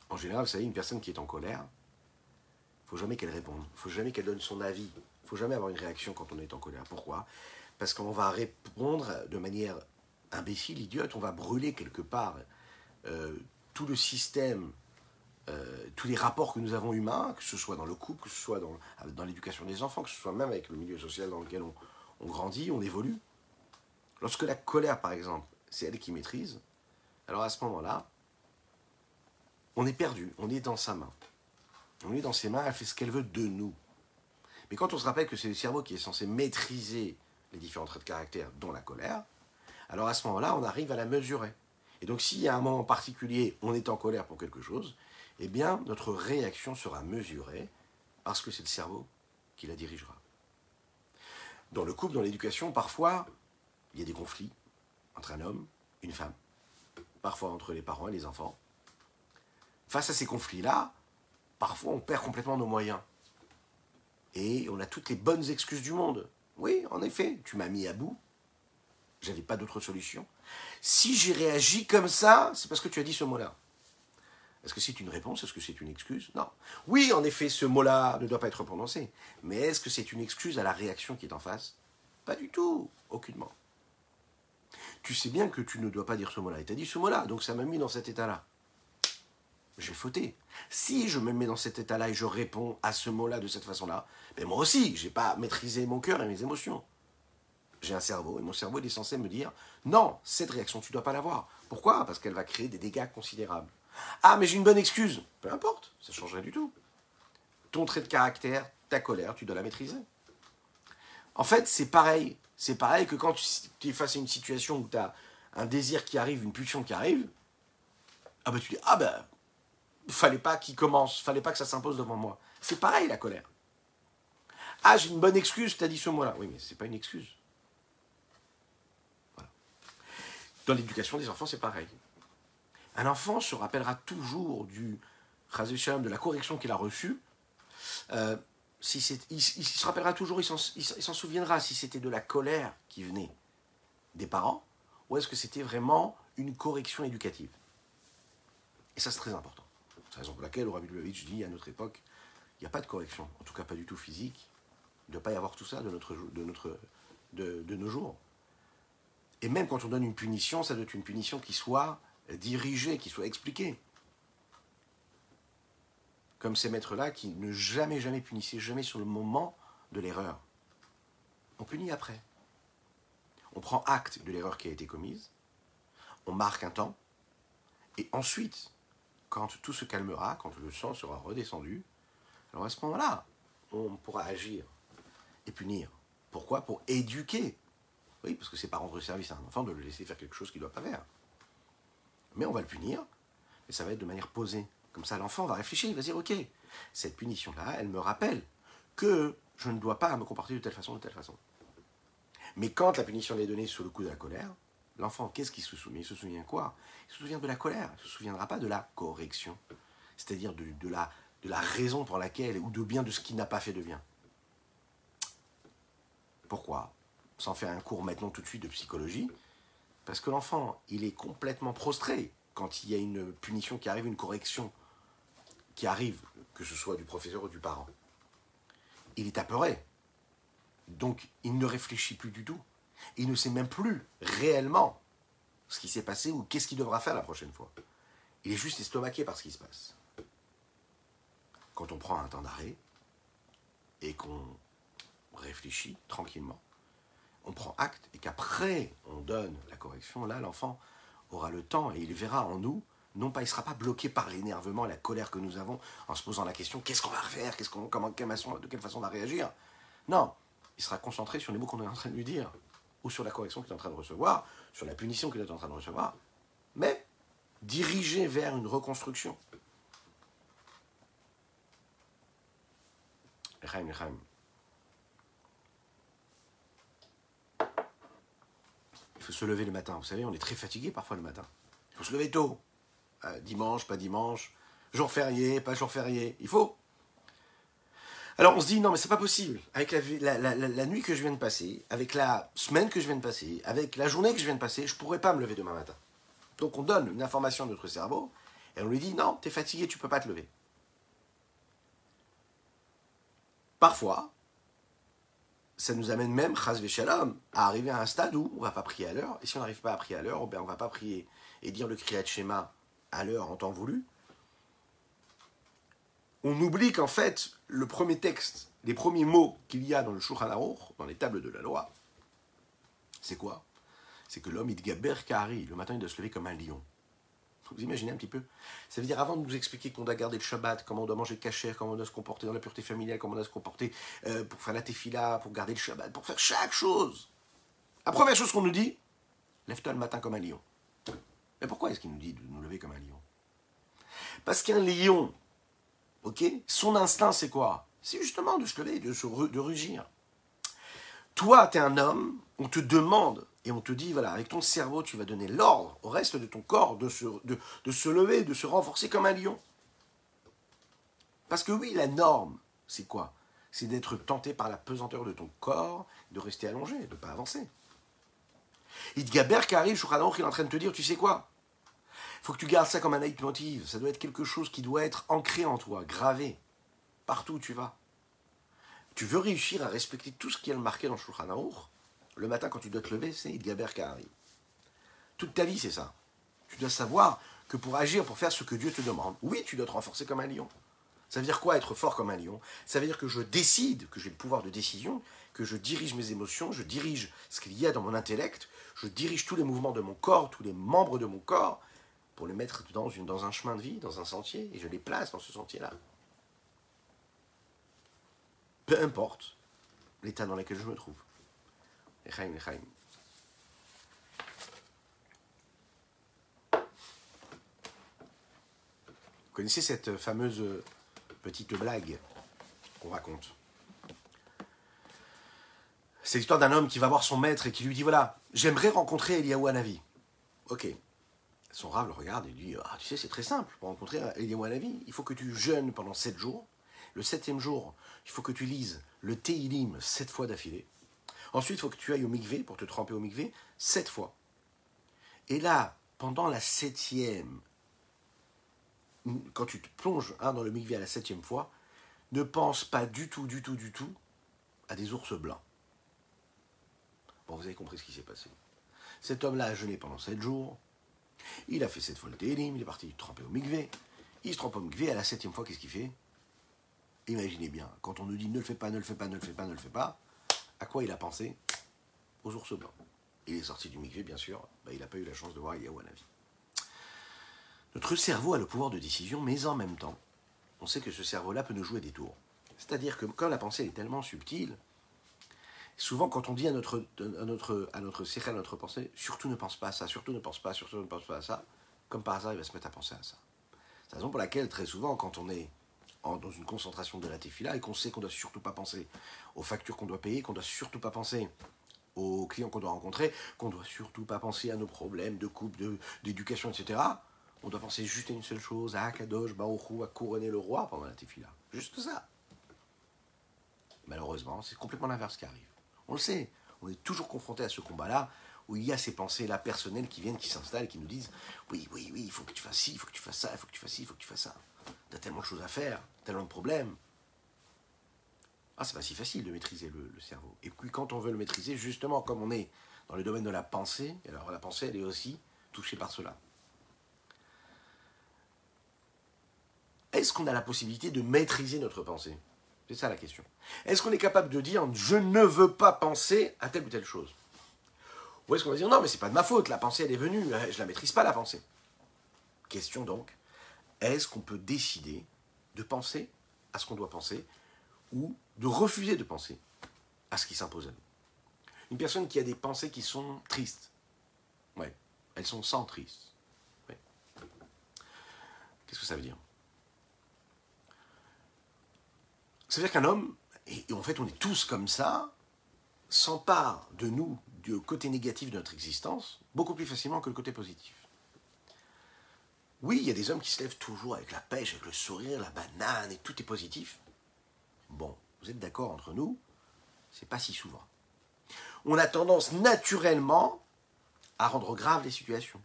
En général, vous savez, une personne qui est en colère, il faut jamais qu'elle réponde, il faut jamais qu'elle donne son avis, il faut jamais avoir une réaction quand on est en colère. Pourquoi? Parce qu'on va répondre de manière imbécile, idiote, on va brûler quelque part euh, tout le système, euh, tous les rapports que nous avons humains, que ce soit dans le couple, que ce soit dans, l'éducation des enfants, que ce soit même avec le milieu social dans lequel on grandit, on évolue. Lorsque la colère, par exemple, c'est elle qui maîtrise, alors à ce moment-là, on est perdu, on est dans sa main. On est dans ses mains, elle fait ce qu'elle veut de nous. Mais quand on se rappelle que c'est le cerveau qui est censé maîtriser les différents traits de caractère, dont la colère, alors à ce moment-là, on arrive à la mesurer. Et donc s'il y a un moment particulier, on est en colère pour quelque chose, eh bien notre réaction sera mesurée parce que c'est le cerveau qui la dirigera. Dans le couple, dans l'éducation, parfois, il y a des conflits entre un homme, une femme, parfois entre les parents et les enfants, face à ces conflits-là, parfois on perd complètement nos moyens. Et on a toutes les bonnes excuses du monde. Oui, en effet, tu m'as mis à bout. J'avais pas d'autre solution. Si j'ai réagi comme ça, c'est parce que tu as dit ce mot-là. Est-ce que c'est une réponse? Est-ce que c'est une excuse? Non. Oui, en effet, ce mot-là ne doit pas être prononcé. Mais est-ce que c'est une excuse à la réaction qui est en face? Pas du tout, aucunement. Tu sais bien que tu ne dois pas dire ce mot-là. Et tu as dit ce mot-là, donc ça m'a mis dans cet état-là j'ai fauté. Si je me mets dans cet état-là et je réponds à ce mot-là de cette façon-là, ben moi aussi, j'ai pas maîtrisé mon cœur et mes émotions. J'ai un cerveau et mon cerveau est censé me dire non, cette réaction tu dois pas l'avoir. Pourquoi? Parce qu'elle va créer des dégâts considérables. Ah mais j'ai une bonne excuse. Peu importe, ça ne changerait du tout. Ton trait de caractère, ta colère, tu dois la maîtriser. En fait, c'est pareil. C'est pareil que quand tu es face à une situation où tu as un désir qui arrive, une pulsion qui arrive, ah ben tu dis ah ben fallait pas qu'il commence, fallait pas que ça s'impose devant moi. C'est pareil la colère. Ah, j'ai une bonne excuse, tu as dit ce mot-là. Oui, mais c'est pas une excuse. Dans l'éducation des enfants, c'est pareil. Un enfant se rappellera toujours du de la correction qu'il a reçue. Euh, il, se rappellera toujours, il s'en souviendra si c'était de la colère qui venait des parents ou est-ce que c'était vraiment une correction éducative. Et ça, c'est très important. C'est la raison pour laquelle Rabbi Lubavitch dit à notre époque, il n'y a pas de correction, en tout cas pas du tout physique. Il ne doit pas y avoir tout ça de, de nos jours. Et même quand on donne une punition, ça doit être une punition qui soit dirigée, qui soit expliquée. Comme ces maîtres-là qui ne jamais, jamais punissaient, jamais sur le moment de l'erreur. On punit après. On prend acte de l'erreur qui a été commise, on marque un temps, et ensuite, quand tout se calmera, quand le sang sera redescendu, alors à ce moment-là, on pourra agir et punir. Pourquoi? Pour éduquer. Oui, parce que c'est pas rendre service à un enfant de le laisser faire quelque chose qu'il ne doit pas faire. Mais on va le punir, et ça va être de manière posée, Comme ça, l'enfant va réfléchir, il va dire, ok, cette punition-là, elle me rappelle que je ne dois pas me comporter de telle façon, de telle façon. Mais quand la punition est donnée sous le coup de la colère, l'enfant, qu'est-ce qu'il se souvient? Il se souvient quoi? Il se souvient de la colère, il ne se souviendra pas de la correction, c'est-à-dire de, la, la raison pour laquelle, ou de bien de ce qu'il n'a pas fait de bien. Pourquoi? Sans faire un cours maintenant tout de suite de psychologie, parce que l'enfant, il est complètement prostré quand il y a une punition qui arrive, une correction qui arrive, que ce soit du professeur ou du parent. Il est apeuré. Donc, il ne réfléchit plus du tout. Il ne sait même plus réellement ce qui s'est passé ou qu'est-ce qu'il devra faire la prochaine fois. Il est juste estomaqué par ce qui se passe. Quand on prend un temps d'arrêt et qu'on réfléchit tranquillement, on prend acte et qu'après on donne la correction, là l'enfant aura le temps et il verra en nous, non pas il ne sera pas bloqué par l'énervement et la colère que nous avons en se posant la question qu'est-ce qu'on va faire, qu'est-ce qu'on, comment, de quelle façon on va réagir. Non, il sera concentré sur les mots qu'on est en train de lui dire, ou sur la correction qu'il est en train de recevoir, sur la punition qu'il est en train de recevoir, mais dirigé vers une reconstruction. Il faut se lever le matin. Vous savez, on est très fatigué parfois le matin. Il faut se lever tôt. Euh, dimanche, pas dimanche. Jour férié, pas jour férié. Il faut. Alors on se dit, non mais c'est pas possible. Avec la, nuit que je viens de passer, avec la semaine que je viens de passer, avec la journée que je viens de passer, je pourrais pas me lever demain matin. Donc on donne une information à notre cerveau et on lui dit, non, tu es fatigué, tu peux pas te lever. Parfois, ça nous amène même, chas shalom, à arriver à un stade où on va pas prier à l'heure. Et si on n'arrive pas à prier à l'heure, on va pas prier et dire le kriyat shema à l'heure en temps voulu. On oublie qu'en fait, le premier texte, les premiers mots qu'il y a dans le Shulchan Aruch, dans les tables de la loi, c'est quoi? C'est que l'homme, il gaber kari, le matin, il doit se lever comme un lion. Vous imaginez un petit peu? Ça veut dire, avant de nous expliquer qu'on doit garder le Shabbat, comment on doit manger le comment on doit se comporter dans la pureté familiale, comment on doit se comporter euh, pour faire la tefila, pour garder le Shabbat, pour faire chaque chose. La première chose qu'on nous dit, lève-toi le matin comme un lion. Mais pourquoi est-ce qu'il nous dit de nous lever comme un lion? Parce qu'un lion, ok, son instinct c'est quoi? C'est justement de se lever, de, se rugir. Toi, tu es un homme, on te demande et on te dit, voilà, avec ton cerveau, tu vas donner l'ordre au reste de ton corps de se, de, de lever, de se renforcer comme un lion. Parce que oui, la norme, c'est quoi? C'est d'être tenté par la pesanteur de ton corps, de rester allongé, de ne pas avancer. Idgaber qui arrive, il est en train de te dire, tu sais quoi? Faut que tu gardes ça comme un leitmotiv. Ça doit être quelque chose qui doit être ancré en toi, gravé, partout où tu vas. Tu veux réussir à respecter tout ce qui est marqué dans Shulchan Aruch le matin, quand tu dois te lever, c'est Idgaber Kahari. Toute ta vie, c'est ça. Tu dois savoir que pour agir, pour faire ce que Dieu te demande, oui, tu dois te renforcer comme un lion. Ça veut dire quoi être fort comme un lion? Ça veut dire que je décide, que j'ai le pouvoir de décision, que je dirige mes émotions, je dirige ce qu'il y a dans mon intellect, je dirige tous les mouvements de mon corps, tous les membres de mon corps, pour les mettre dans, un chemin de vie, dans un sentier, et je les place dans ce sentier-là. Peu importe l'état dans lequel je me trouve. Vous connaissez cette fameuse petite blague qu'on raconte? C'est l'histoire d'un homme qui va voir son maître et qui lui dit voilà, j'aimerais rencontrer Eliyahu Hanavi. Ok. Son rave le regarde et dit ah, tu sais, c'est très simple. Pour rencontrer Eliyahu Hanavi, il faut que tu jeûnes pendant sept jours. Le septième jour, il faut que tu lises le Teilim sept fois d'affilée. Ensuite, il faut que tu ailles au mikvé pour te tremper au mikvé sept fois. Et là, pendant la septième, quand tu te plonges hein, dans le mikvé à la septième fois, ne pense pas du tout, du tout, du tout à des ours blancs. Bon, vous avez compris ce qui s'est passé. Cet homme-là a jeûné pendant sept jours. Il a fait cette fois le il est parti tremper au mikvé. Il se trempe au mikvé, à la septième fois, qu'est-ce qu'il fait? Imaginez bien, quand on nous dit ne le fais pas, ne le fais pas, ne le fais pas, ne le fais pas, à quoi il a pensé? Aux ours blancs. Il est sorti du mikvé, bien sûr, bah, il n'a pas eu la chance de voir vie. Notre cerveau a le pouvoir de décision, mais en même temps, on sait que ce cerveau-là peut nous jouer des tours. C'est-à-dire que quand la pensée est tellement subtile, souvent quand on dit à notre, à à notre pensée, surtout ne pense pas à ça, surtout ne pense pas, surtout ne pense pas à ça, comme par hasard, il va se mettre à penser à ça. C'est la raison pour laquelle, très souvent, quand on est dans une concentration de la tefila et qu'on sait qu'on ne doit surtout pas penser aux factures qu'on doit payer, qu'on ne doit surtout pas penser aux clients qu'on doit rencontrer, qu'on ne doit surtout pas penser à nos problèmes de couple, d'éducation, etc. On doit penser juste à une seule chose, à Akadosh, Baruchou, à couronner le roi pendant la tefila. Juste ça. Malheureusement, c'est complètement l'inverse qui arrive. On le sait, on est toujours confronté à ce combat-là où il y a ces pensées-là personnelles qui viennent, qui s'installent qui nous disent Oui, oui, oui, il faut que tu fasses ci, il faut que tu fasses ça, il faut que tu fasses ci, il faut que tu fasses ça. T'as tellement de choses à faire, tellement de problèmes. Ah, c'est pas si facile de maîtriser le, cerveau. Et puis quand on veut le maîtriser, justement, comme on est dans le domaine de la pensée, alors la pensée, elle est aussi touchée par cela. Est-ce qu'on a la possibilité de maîtriser notre pensée? C'est ça la question. Est-ce qu'on est capable de dire je ne veux pas penser à telle ou telle chose? Ou est-ce qu'on va dire non, mais c'est pas de ma faute, la pensée elle est venue, je la maîtrise pas la pensée? Question donc, est-ce qu'on peut décider de penser à ce qu'on doit penser ou de refuser de penser à ce qui s'impose à nous? Une personne qui a des pensées qui sont tristes, ouais, elles sont sans tristes. Qu'est-ce que ça veut dire? Ça veut dire qu'un homme, et en fait on est tous comme ça, s'empare de nous, du côté négatif de notre existence, beaucoup plus facilement que le côté positif. Oui, il y a des hommes qui se lèvent toujours avec la pêche, avec le sourire, la banane, et tout est positif. Bon, vous êtes d'accord entre nous C'est pas si souvent. On a tendance naturellement à rendre graves les situations.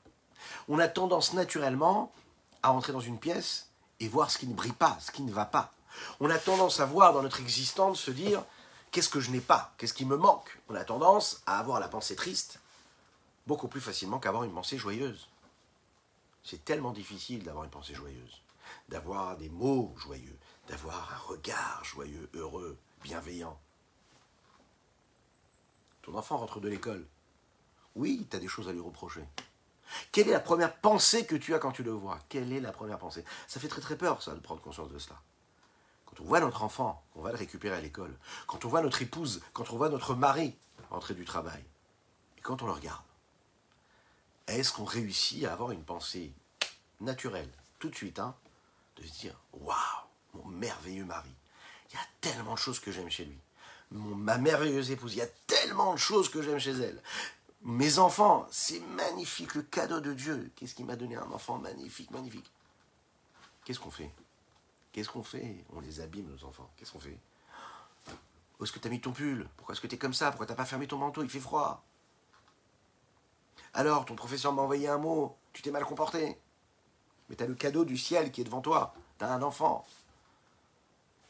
On a tendance naturellement à rentrer dans une pièce et voir ce qui ne brille pas, ce qui ne va pas. On a tendance à voir dans notre existence se dire qu'est-ce que je n'ai pas, qu'est-ce qui me manque? On a tendance à avoir la pensée triste beaucoup plus facilement qu'avoir une pensée joyeuse. C'est tellement difficile d'avoir une pensée joyeuse, d'avoir des mots joyeux, d'avoir un regard joyeux, heureux, bienveillant. Ton enfant rentre de l'école. Oui, tu as des choses à lui reprocher. Quelle est la première pensée que tu as quand tu le vois? Quelle est la première pensée? Ça fait très très peur, ça, de prendre conscience de cela. Quand on voit notre enfant, on va le récupérer à l'école. Quand on voit notre épouse, quand on voit notre mari rentrer du travail, et quand on le regarde, est-ce qu'on réussit à avoir une pensée naturelle, tout de suite, hein, de se dire Waouh, mon merveilleux mari, il y a tellement de choses que j'aime chez lui. Mon, ma merveilleuse épouse, il y a tellement de choses que j'aime chez elle. Mes enfants, c'est magnifique, le cadeau de Dieu. Qu'est-ce qui m'a donné un enfant magnifique, magnifique Qu'est-ce qu'on fait? Qu'est-ce qu'on fait? On les abîme, nos enfants. Qu'est-ce qu'on fait? Où est-ce que tu as mis ton pull? Pourquoi est-ce que tu es comme ça? Pourquoi t'as pas fermé ton manteau? Il fait froid. Alors, ton professeur m'a envoyé un mot, tu t'es mal comporté. Mais tu as le cadeau du ciel qui est devant toi. Tu as un enfant.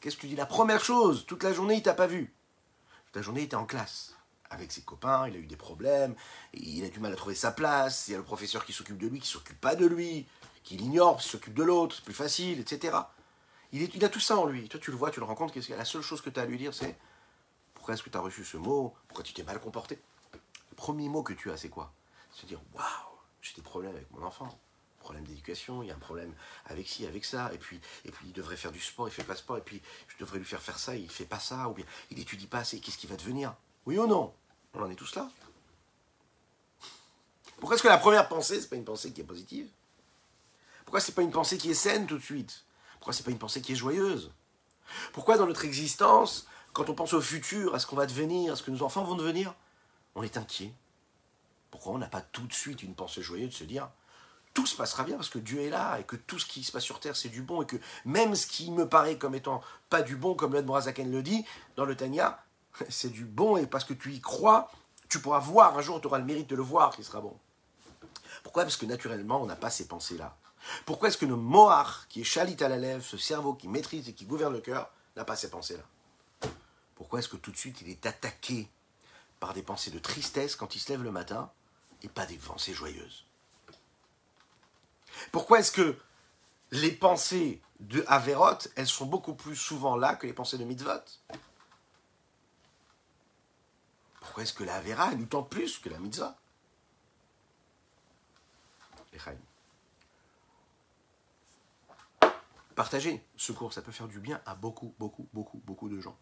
Qu'est-ce que tu dis? La première chose, toute la journée, il t'a pas vu. Toute la journée, il était en classe. Avec ses copains, il a eu des problèmes, il a du mal à trouver sa place, il y a le professeur qui s'occupe de lui, qui s'occupe pas de lui, qui l'ignore, qui s'occupe de l'autre, c'est plus facile, etc. Il, a tout ça en lui. Toi, tu le vois, tu le rencontres. La seule chose que tu as à lui dire, c'est pourquoi est-ce que tu as reçu ce mot? Pourquoi tu t'es mal comporté? Le premier mot que tu as, c'est quoi? Se dire waouh, j'ai des problèmes avec mon enfant. Problème d'éducation, il y a un problème avec ci, avec ça, et puis, et puis il devrait faire du sport, il fait pas sport, et puis je devrais lui faire faire ça, il fait pas ça, ou bien il étudie pas assez, qu'est-ce qui va devenir? Oui ou non? On en est tous là. Pourquoi est-ce que la première pensée, c'est pas une pensée qui est positive? Pourquoi c'est pas une pensée qui est saine tout de suite? Pourquoi c'est pas une pensée qui est joyeuse? Pourquoi dans notre existence, quand on pense au futur, à ce qu'on va devenir, à ce que nos enfants vont devenir, on est inquiet? Pourquoi on n'a pas tout de suite une pensée joyeuse de se dire tout se passera bien parce que Dieu est là et que tout ce qui se passe sur terre c'est du bon et que même ce qui me paraît comme étant pas du bon, comme Morazaken le dit dans le Tanya, c'est du bon et parce que tu y crois, tu pourras voir un jour, tu auras le mérite de le voir qui sera bon. Pourquoi? Parce que naturellement on n'a pas ces pensées-là. Pourquoi est-ce que le mohar, qui est chalit à la lèvre, ce cerveau qui maîtrise et qui gouverne le cœur, n'a pas ces pensées-là? Pourquoi est-ce que tout de suite il est attaqué par des pensées de tristesse quand il se lève le matin et pas des pensées joyeuses? Pourquoi est-ce que les pensées de Averot, elles sont beaucoup plus souvent là que les pensées de Mitzvot? Pourquoi est-ce que la Avera, elle nous tente plus que la Mitzvah? Partager ce cours, ça peut faire du bien à beaucoup, beaucoup, beaucoup, beaucoup de gens.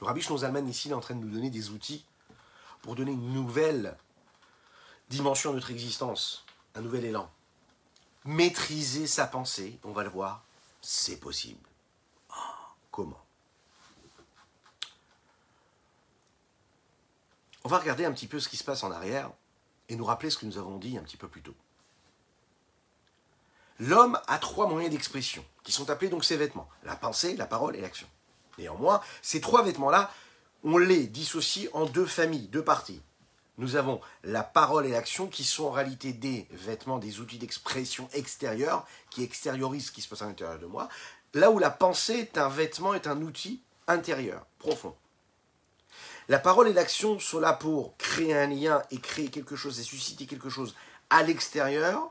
Le Rabbi Zalman ici, il est en train de nous donner des outils pour donner une nouvelle dimension à notre existence, un nouvel élan. maîtriser sa pensée, on va le voir, c'est possible. Ah, comment? On va regarder un petit peu ce qui se passe en arrière et nous rappeler ce que nous avons dit un petit peu plus tôt. L'homme a trois moyens d'expression, qui sont appelés donc ses vêtements, la pensée, la parole et l'action. Néanmoins, ces trois vêtements-là, on les dissocie en deux familles, deux parties. Nous avons la parole et l'action qui sont en réalité des vêtements, des outils d'expression extérieurs qui extériorisent ce qui se passe à l'intérieur de moi, là où la pensée est un vêtement, est un outil intérieur, profond. La parole et l'action sont là pour créer un lien et créer quelque chose et susciter quelque chose à l'extérieur.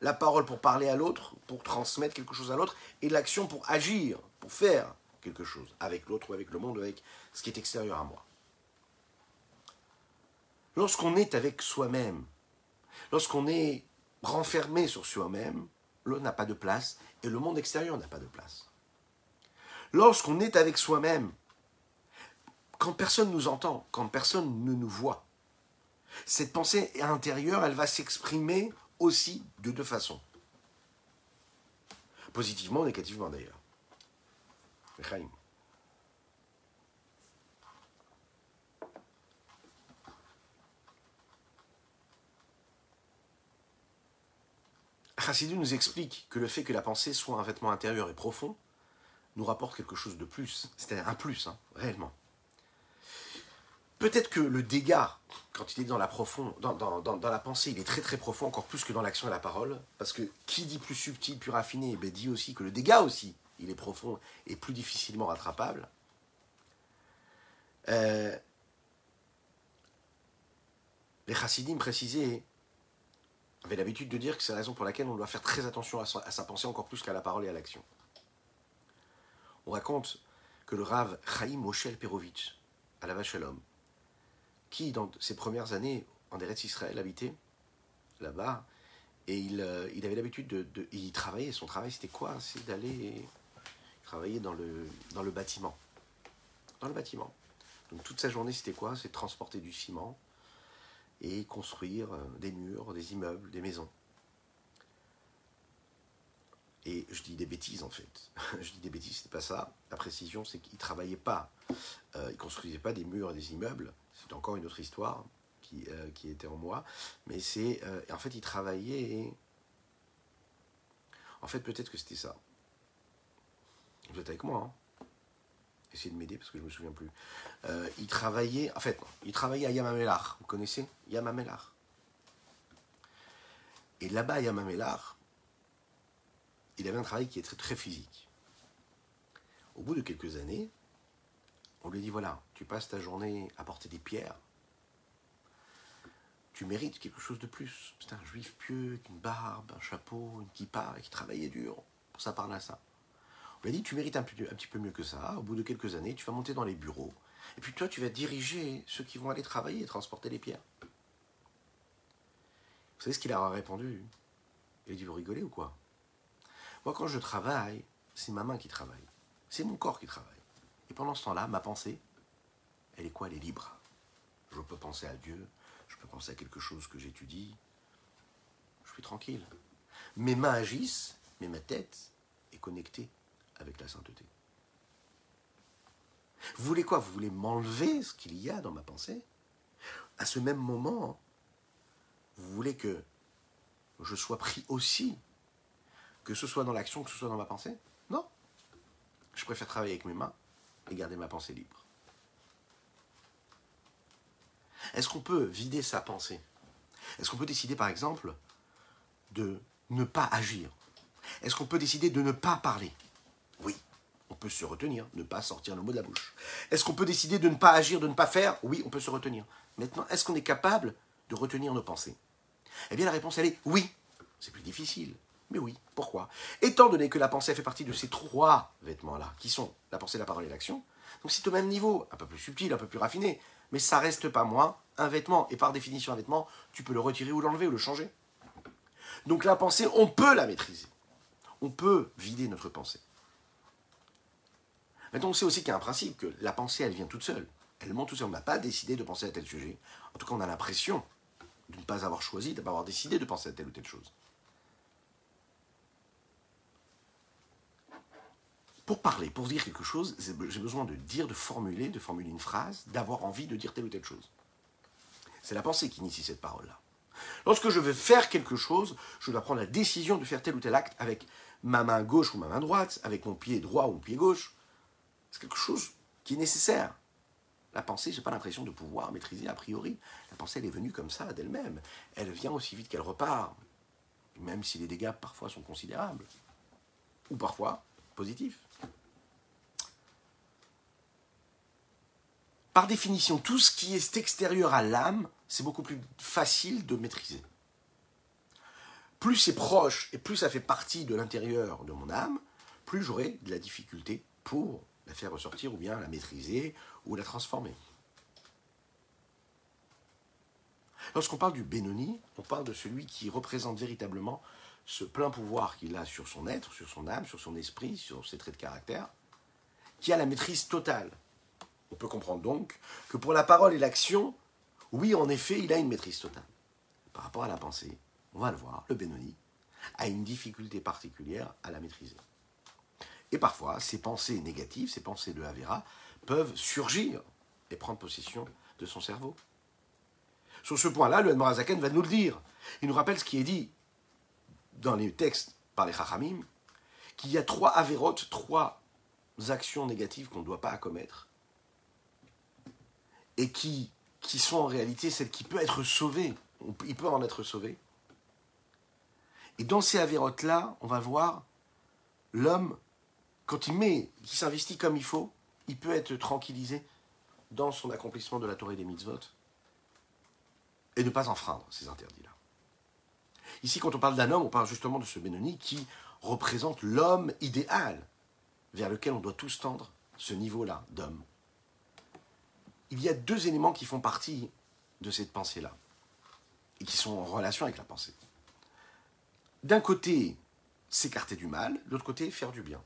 La parole pour parler à l'autre, pour transmettre quelque chose à l'autre, et l'action pour agir, pour faire quelque chose avec l'autre ou avec le monde, avec ce qui est extérieur à moi. Lorsqu'on est avec soi-même, lorsqu'on est renfermé sur soi-même, l'autre n'a pas de place et le monde extérieur n'a pas de place. Lorsqu'on est avec soi-même, quand personne nous entend, quand personne ne nous voit, cette pensée intérieure, elle va s'exprimer aussi de deux façons. Positivement négativement d'ailleurs. Chassidou nous explique que le fait que la pensée soit un vêtement intérieur et profond nous rapporte quelque chose de plus. C'est un plus, hein, réellement. Peut-être que le dégât, quand il est dans la, dans, la pensée, il est très très profond, encore plus que dans l'action et la parole, parce que qui dit plus subtil, plus raffiné, ben dit aussi que le dégât aussi, il est profond et plus difficilement rattrapable. Euh, les chassidim précisaient, avaient l'habitude de dire que c'est la raison pour laquelle on doit faire très attention à sa, pensée encore plus qu'à la parole et à l'action. On raconte que le Rav Chaim Moshe Perovitch, à la vache l'homme, qui, dans ses premières années en Eretz Israël, habitait là-bas. Et il, euh, avait l'habitude de, Il travaillait, son travail c'était quoi? C'est d'aller travailler dans le, dans le bâtiment. Dans le bâtiment. Donc toute sa journée c'était quoi? C'est transporter du ciment et construire euh, des murs, des immeubles, des maisons. Et je dis des bêtises en fait. je dis des bêtises, c'était pas ça. La précision, c'est qu'il travaillait pas, euh, il construisait pas des murs et des immeubles, c'est encore une autre histoire qui, euh, était en moi. Mais c'est. Euh, en fait, il travaillait. En fait, peut-être que c'était ça. Vous êtes avec moi, hein Essayez de m'aider parce que je me souviens plus. Euh, il travaillait. En fait, il travaillait à Yamamelar. Vous connaissez Yamamelar Et là-bas, à Yamamelar, il avait un travail qui est très, très physique. Au bout de quelques années, on lui dit voilà, tu passes ta journée à porter des pierres, tu mérites quelque chose de plus. C'est un juif pieux, une barbe, un chapeau, une kippa, et qui travaillait dur pour à ça. On lui a dit tu mérites un, un petit peu mieux que ça. Au bout de quelques années, tu vas monter dans les bureaux. Et puis toi, tu vas diriger ceux qui vont aller travailler et transporter les pierres. Vous savez ce qu'il a répondu? Il a dit Vous rigolez ou quoi? Moi, quand je travaille, c'est ma main qui travaille. C'est mon corps qui travaille. Et pendant ce temps-là, ma pensée, elle est quoi Elle est libre. Je peux penser à Dieu, je peux penser à quelque chose que j'étudie. Je suis tranquille. Mes mains agissent, mais ma tête est connectée avec la sainteté. Vous voulez quoi? Vous voulez m'enlever ce qu'il y a dans ma pensée? À ce même moment, vous voulez que je sois pris aussi, que ce soit dans l'action, que ce soit dans ma pensée? Non. Je préfère travailler avec mes mains et garder ma pensée libre. Est-ce qu'on peut vider sa pensée? Est-ce qu'on peut décider, par exemple, de ne pas agir? Est-ce qu'on peut décider de ne pas parler? Oui. On peut se retenir, ne pas sortir le mot de la bouche. Est-ce qu'on peut décider de ne pas agir, de ne pas faire? Oui, on peut se retenir. Maintenant, est-ce qu'on est capable de retenir nos pensées? Eh bien, la réponse, elle est oui. C'est plus difficile. Mais oui, pourquoi? Étant donné que la pensée fait partie de ces trois vêtements-là, qui sont la pensée, la parole et l'action, donc c'est au même niveau, un peu plus subtil, un peu plus raffiné, mais ça reste pas moins un vêtement. Et par définition, un vêtement, tu peux le retirer ou l'enlever ou le changer. Donc la pensée, on peut la maîtriser. On peut vider notre pensée. Maintenant, on sait aussi qu'il y a un principe, que la pensée, elle vient toute seule. Elle monte toute seule. On n'a pas décidé de penser à tel sujet. En tout cas, on a l'impression de ne pas avoir choisi, de ne pas avoir décidé de penser à telle ou telle chose. Pour parler, pour dire quelque chose, j'ai besoin de dire, de formuler, de formuler une phrase, d'avoir envie de dire telle ou telle chose. C'est la pensée qui initie cette parole-là. Lorsque je veux faire quelque chose, je dois prendre la décision de faire tel ou tel acte avec ma main gauche ou ma main droite, avec mon pied droit ou mon pied gauche. C'est quelque chose qui est nécessaire. La pensée, je n'ai pas l'impression de pouvoir maîtriser a priori. La pensée, elle est venue comme ça d'elle-même. Elle vient aussi vite qu'elle repart, même si les dégâts parfois sont considérables, ou parfois positifs. Par définition, tout ce qui est extérieur à l'âme, c'est beaucoup plus facile de maîtriser. Plus c'est proche et plus ça fait partie de l'intérieur de mon âme, plus j'aurai de la difficulté pour la faire ressortir ou bien la maîtriser ou la transformer. Lorsqu'on parle du Benoni, on parle de celui qui représente véritablement ce plein pouvoir qu'il a sur son être, sur son âme, sur son esprit, sur ses traits de caractère, qui a la maîtrise totale. On peut comprendre donc que pour la parole et l'action, oui, en effet, il a une maîtrise totale. Par rapport à la pensée, on va le voir, le Benoni a une difficulté particulière à la maîtriser. Et parfois, ces pensées négatives, ces pensées de Avera, peuvent surgir et prendre possession de son cerveau. Sur ce point-là, le Admarazaken va nous le dire. Il nous rappelle ce qui est dit dans les textes par les Chachamim, qu'il y a trois Avérotes, trois actions négatives qu'on ne doit pas commettre, et qui, qui sont en réalité celles qui peuvent être sauvées. Il peut en être sauvé. Et dans ces Avérotes-là, on va voir l'homme quand il met, qui s'investit comme il faut, il peut être tranquillisé dans son accomplissement de la Torah des mitzvot et ne pas enfreindre ces interdits-là. Ici, quand on parle d'un homme, on parle justement de ce Benoni qui représente l'homme idéal vers lequel on doit tous tendre, ce niveau-là d'homme. Il y a deux éléments qui font partie de cette pensée-là et qui sont en relation avec la pensée. D'un côté, s'écarter du mal, de l'autre côté, faire du bien.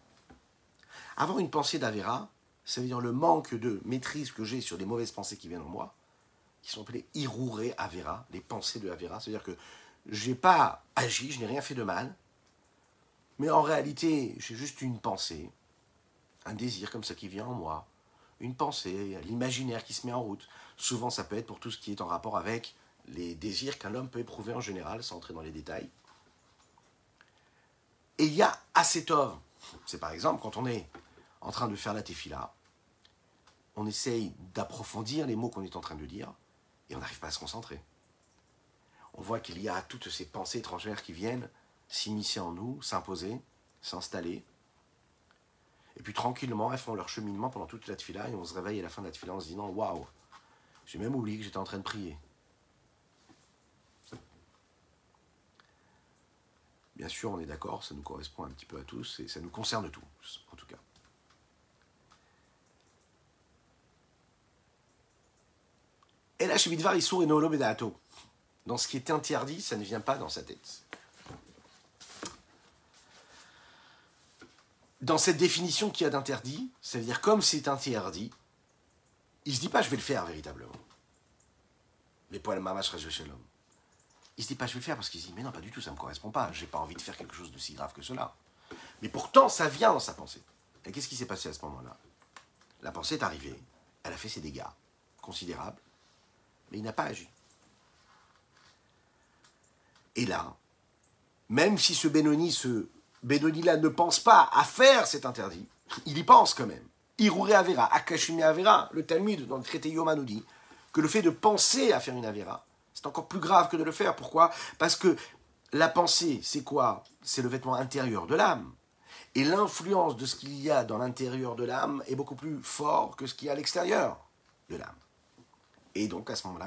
Avoir une pensée d'Avera, ça veut dire le manque de maîtrise que j'ai sur les mauvaises pensées qui viennent en moi, qui sont appelées Iruré Avera, les pensées de Avera. C'est-à-dire que je n'ai pas agi, je n'ai rien fait de mal, mais en réalité, j'ai juste une pensée, un désir comme ça qui vient en moi, une pensée, l'imaginaire qui se met en route. Souvent, ça peut être pour tout ce qui est en rapport avec les désirs qu'un homme peut éprouver en général, sans entrer dans les détails. Et il y a Acetov. C'est par exemple quand on est en train de faire la tefila, on essaye d'approfondir les mots qu'on est en train de dire et on n'arrive pas à se concentrer. On voit qu'il y a toutes ces pensées étrangères qui viennent s'immiscer en nous, s'imposer, s'installer. Et puis tranquillement, elles font leur cheminement pendant toute la tefila et on se réveille à la fin de la tefila en se disant Waouh, j'ai même oublié que j'étais en train de prier. Bien sûr, on est d'accord, ça nous correspond un petit peu à tous et ça nous concerne tous, en tout cas. Et là, chez Issour et. Dans ce qui est interdit, ça ne vient pas dans sa tête. Dans cette définition qu'il y a d'interdit, ça veut dire comme c'est interdit, il se dit pas je vais le faire véritablement. Les poils mamash shalom. Il se dit pas je vais le faire parce qu'il se dit mais non pas du tout ça me correspond pas, j'ai pas envie de faire quelque chose de si grave que cela. Mais pourtant ça vient dans sa pensée. Et qu'est-ce qui s'est passé à ce moment-là? La pensée est arrivée, elle a fait ses dégâts considérables, mais il n'a pas agi. Et là, même si ce Benoni, ce Benoni-là ne pense pas à faire cet interdit, il y pense quand même. Irure Avera, Akashumi Avera, le Talmud dans le traité Yoma nous dit que le fait de penser à faire une Avera, c'est encore plus grave que de le faire. Pourquoi? Parce que la pensée, c'est quoi? C'est le vêtement intérieur de l'âme. Et l'influence de ce qu'il y a dans l'intérieur de l'âme est beaucoup plus fort que ce qu'il y a à l'extérieur de l'âme. Et donc à ce moment-là,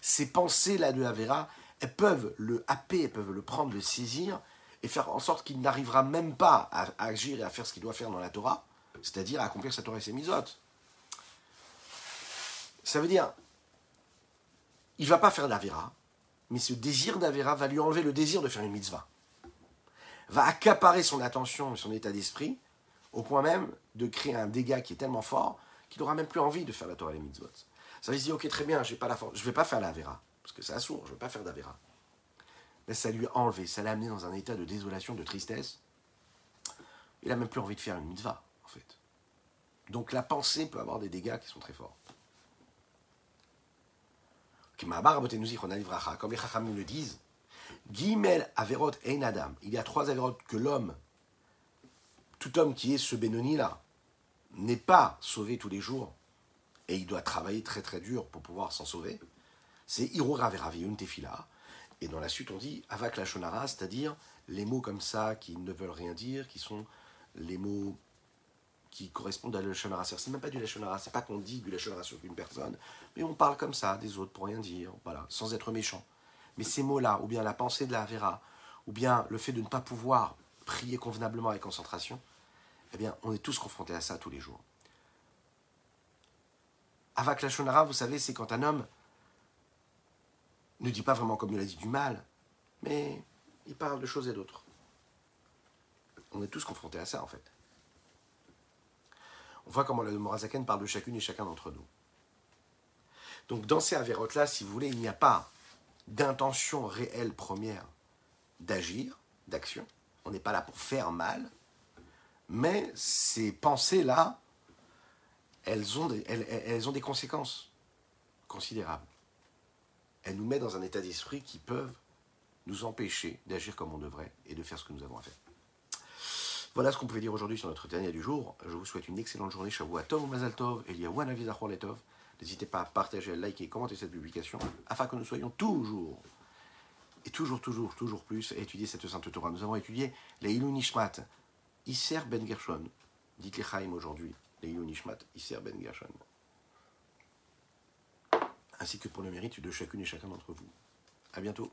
ces pensées-là de Avera, elles peuvent le happer, elles peuvent le prendre, le saisir, et faire en sorte qu'il n'arrivera même pas à, agir et à faire ce qu'il doit faire dans la Torah, c'est-à-dire à accomplir sa Torah et ses misotes. Ça veut dire, il va pas faire d'Avera, mais ce désir d'Avera va lui enlever le désir de faire une mitzvah. Va accaparer son attention et son état d'esprit, au point même de créer un dégât qui est tellement fort qu'il n'aura même plus envie de faire la Torah et les mitzvot. Ça veut dire, ok, très bien, je ne vais pas faire la parce que c'est assourd, je ne vais pas faire d'Avera. Mais ça lui a enlevé, ça l'a amené dans un état de désolation, de tristesse, il n'a même plus envie de faire une mitzvah, en fait. Donc la pensée peut avoir des dégâts qui sont très forts. Comme les Chachamim le disent, Gimel Averot Ein Adam. Il y a trois Averot que l'homme, tout homme qui est ce Benoni-là, n'est pas sauvé tous les jours, et il doit travailler très très dur pour pouvoir s'en sauver. C'est Irura Veraviyun Tefila. Et dans la suite, on dit Avak Lachonara, c'est-à-dire les mots comme ça qui ne veulent rien dire, qui sont les mots qui correspondent à la Ce C'est même pas du Lachonara, c'est pas qu'on dit du Lachonara sur une personne, mais on parle comme ça des autres pour rien dire, voilà, sans être méchant. Mais ces mots-là, ou bien la pensée de la Vera, ou bien le fait de ne pas pouvoir prier convenablement avec concentration, eh bien, on est tous confrontés à ça tous les jours. Avak Lachonara, vous savez, c'est quand un homme ne dit pas vraiment comme il a dit du mal, mais il parle de choses et d'autres. On est tous confrontés à ça, en fait. On voit comment le Morazaken parle de chacune et chacun d'entre nous. Donc dans ces avérotes-là, si vous voulez, il n'y a pas d'intention réelle première d'agir, d'action. On n'est pas là pour faire mal, mais ces pensées-là, elles, ont des conséquences considérables. Elles nous mettent dans un état d'esprit qui peuvent nous empêcher d'agir comme on devrait et de faire ce que nous avons à faire. Voilà ce qu'on pouvait dire aujourd'hui sur notre dernier du jour. Je vous souhaite une excellente journée. Shavua Tov, Mazal Tov, Eliyahu Letov. N'hésitez pas à partager, à liker, commenter cette publication afin que nous soyons toujours et toujours, toujours, toujours plus à étudier cette sainte Torah. Nous avons étudié les Ilou Nishmat, Isser Ben Gershon. Dites les Chaim aujourd'hui, les Ilou Nishmat, Isser Ben Gershon. Ainsi que pour le mérite de chacune et chacun d'entre vous. À bientôt.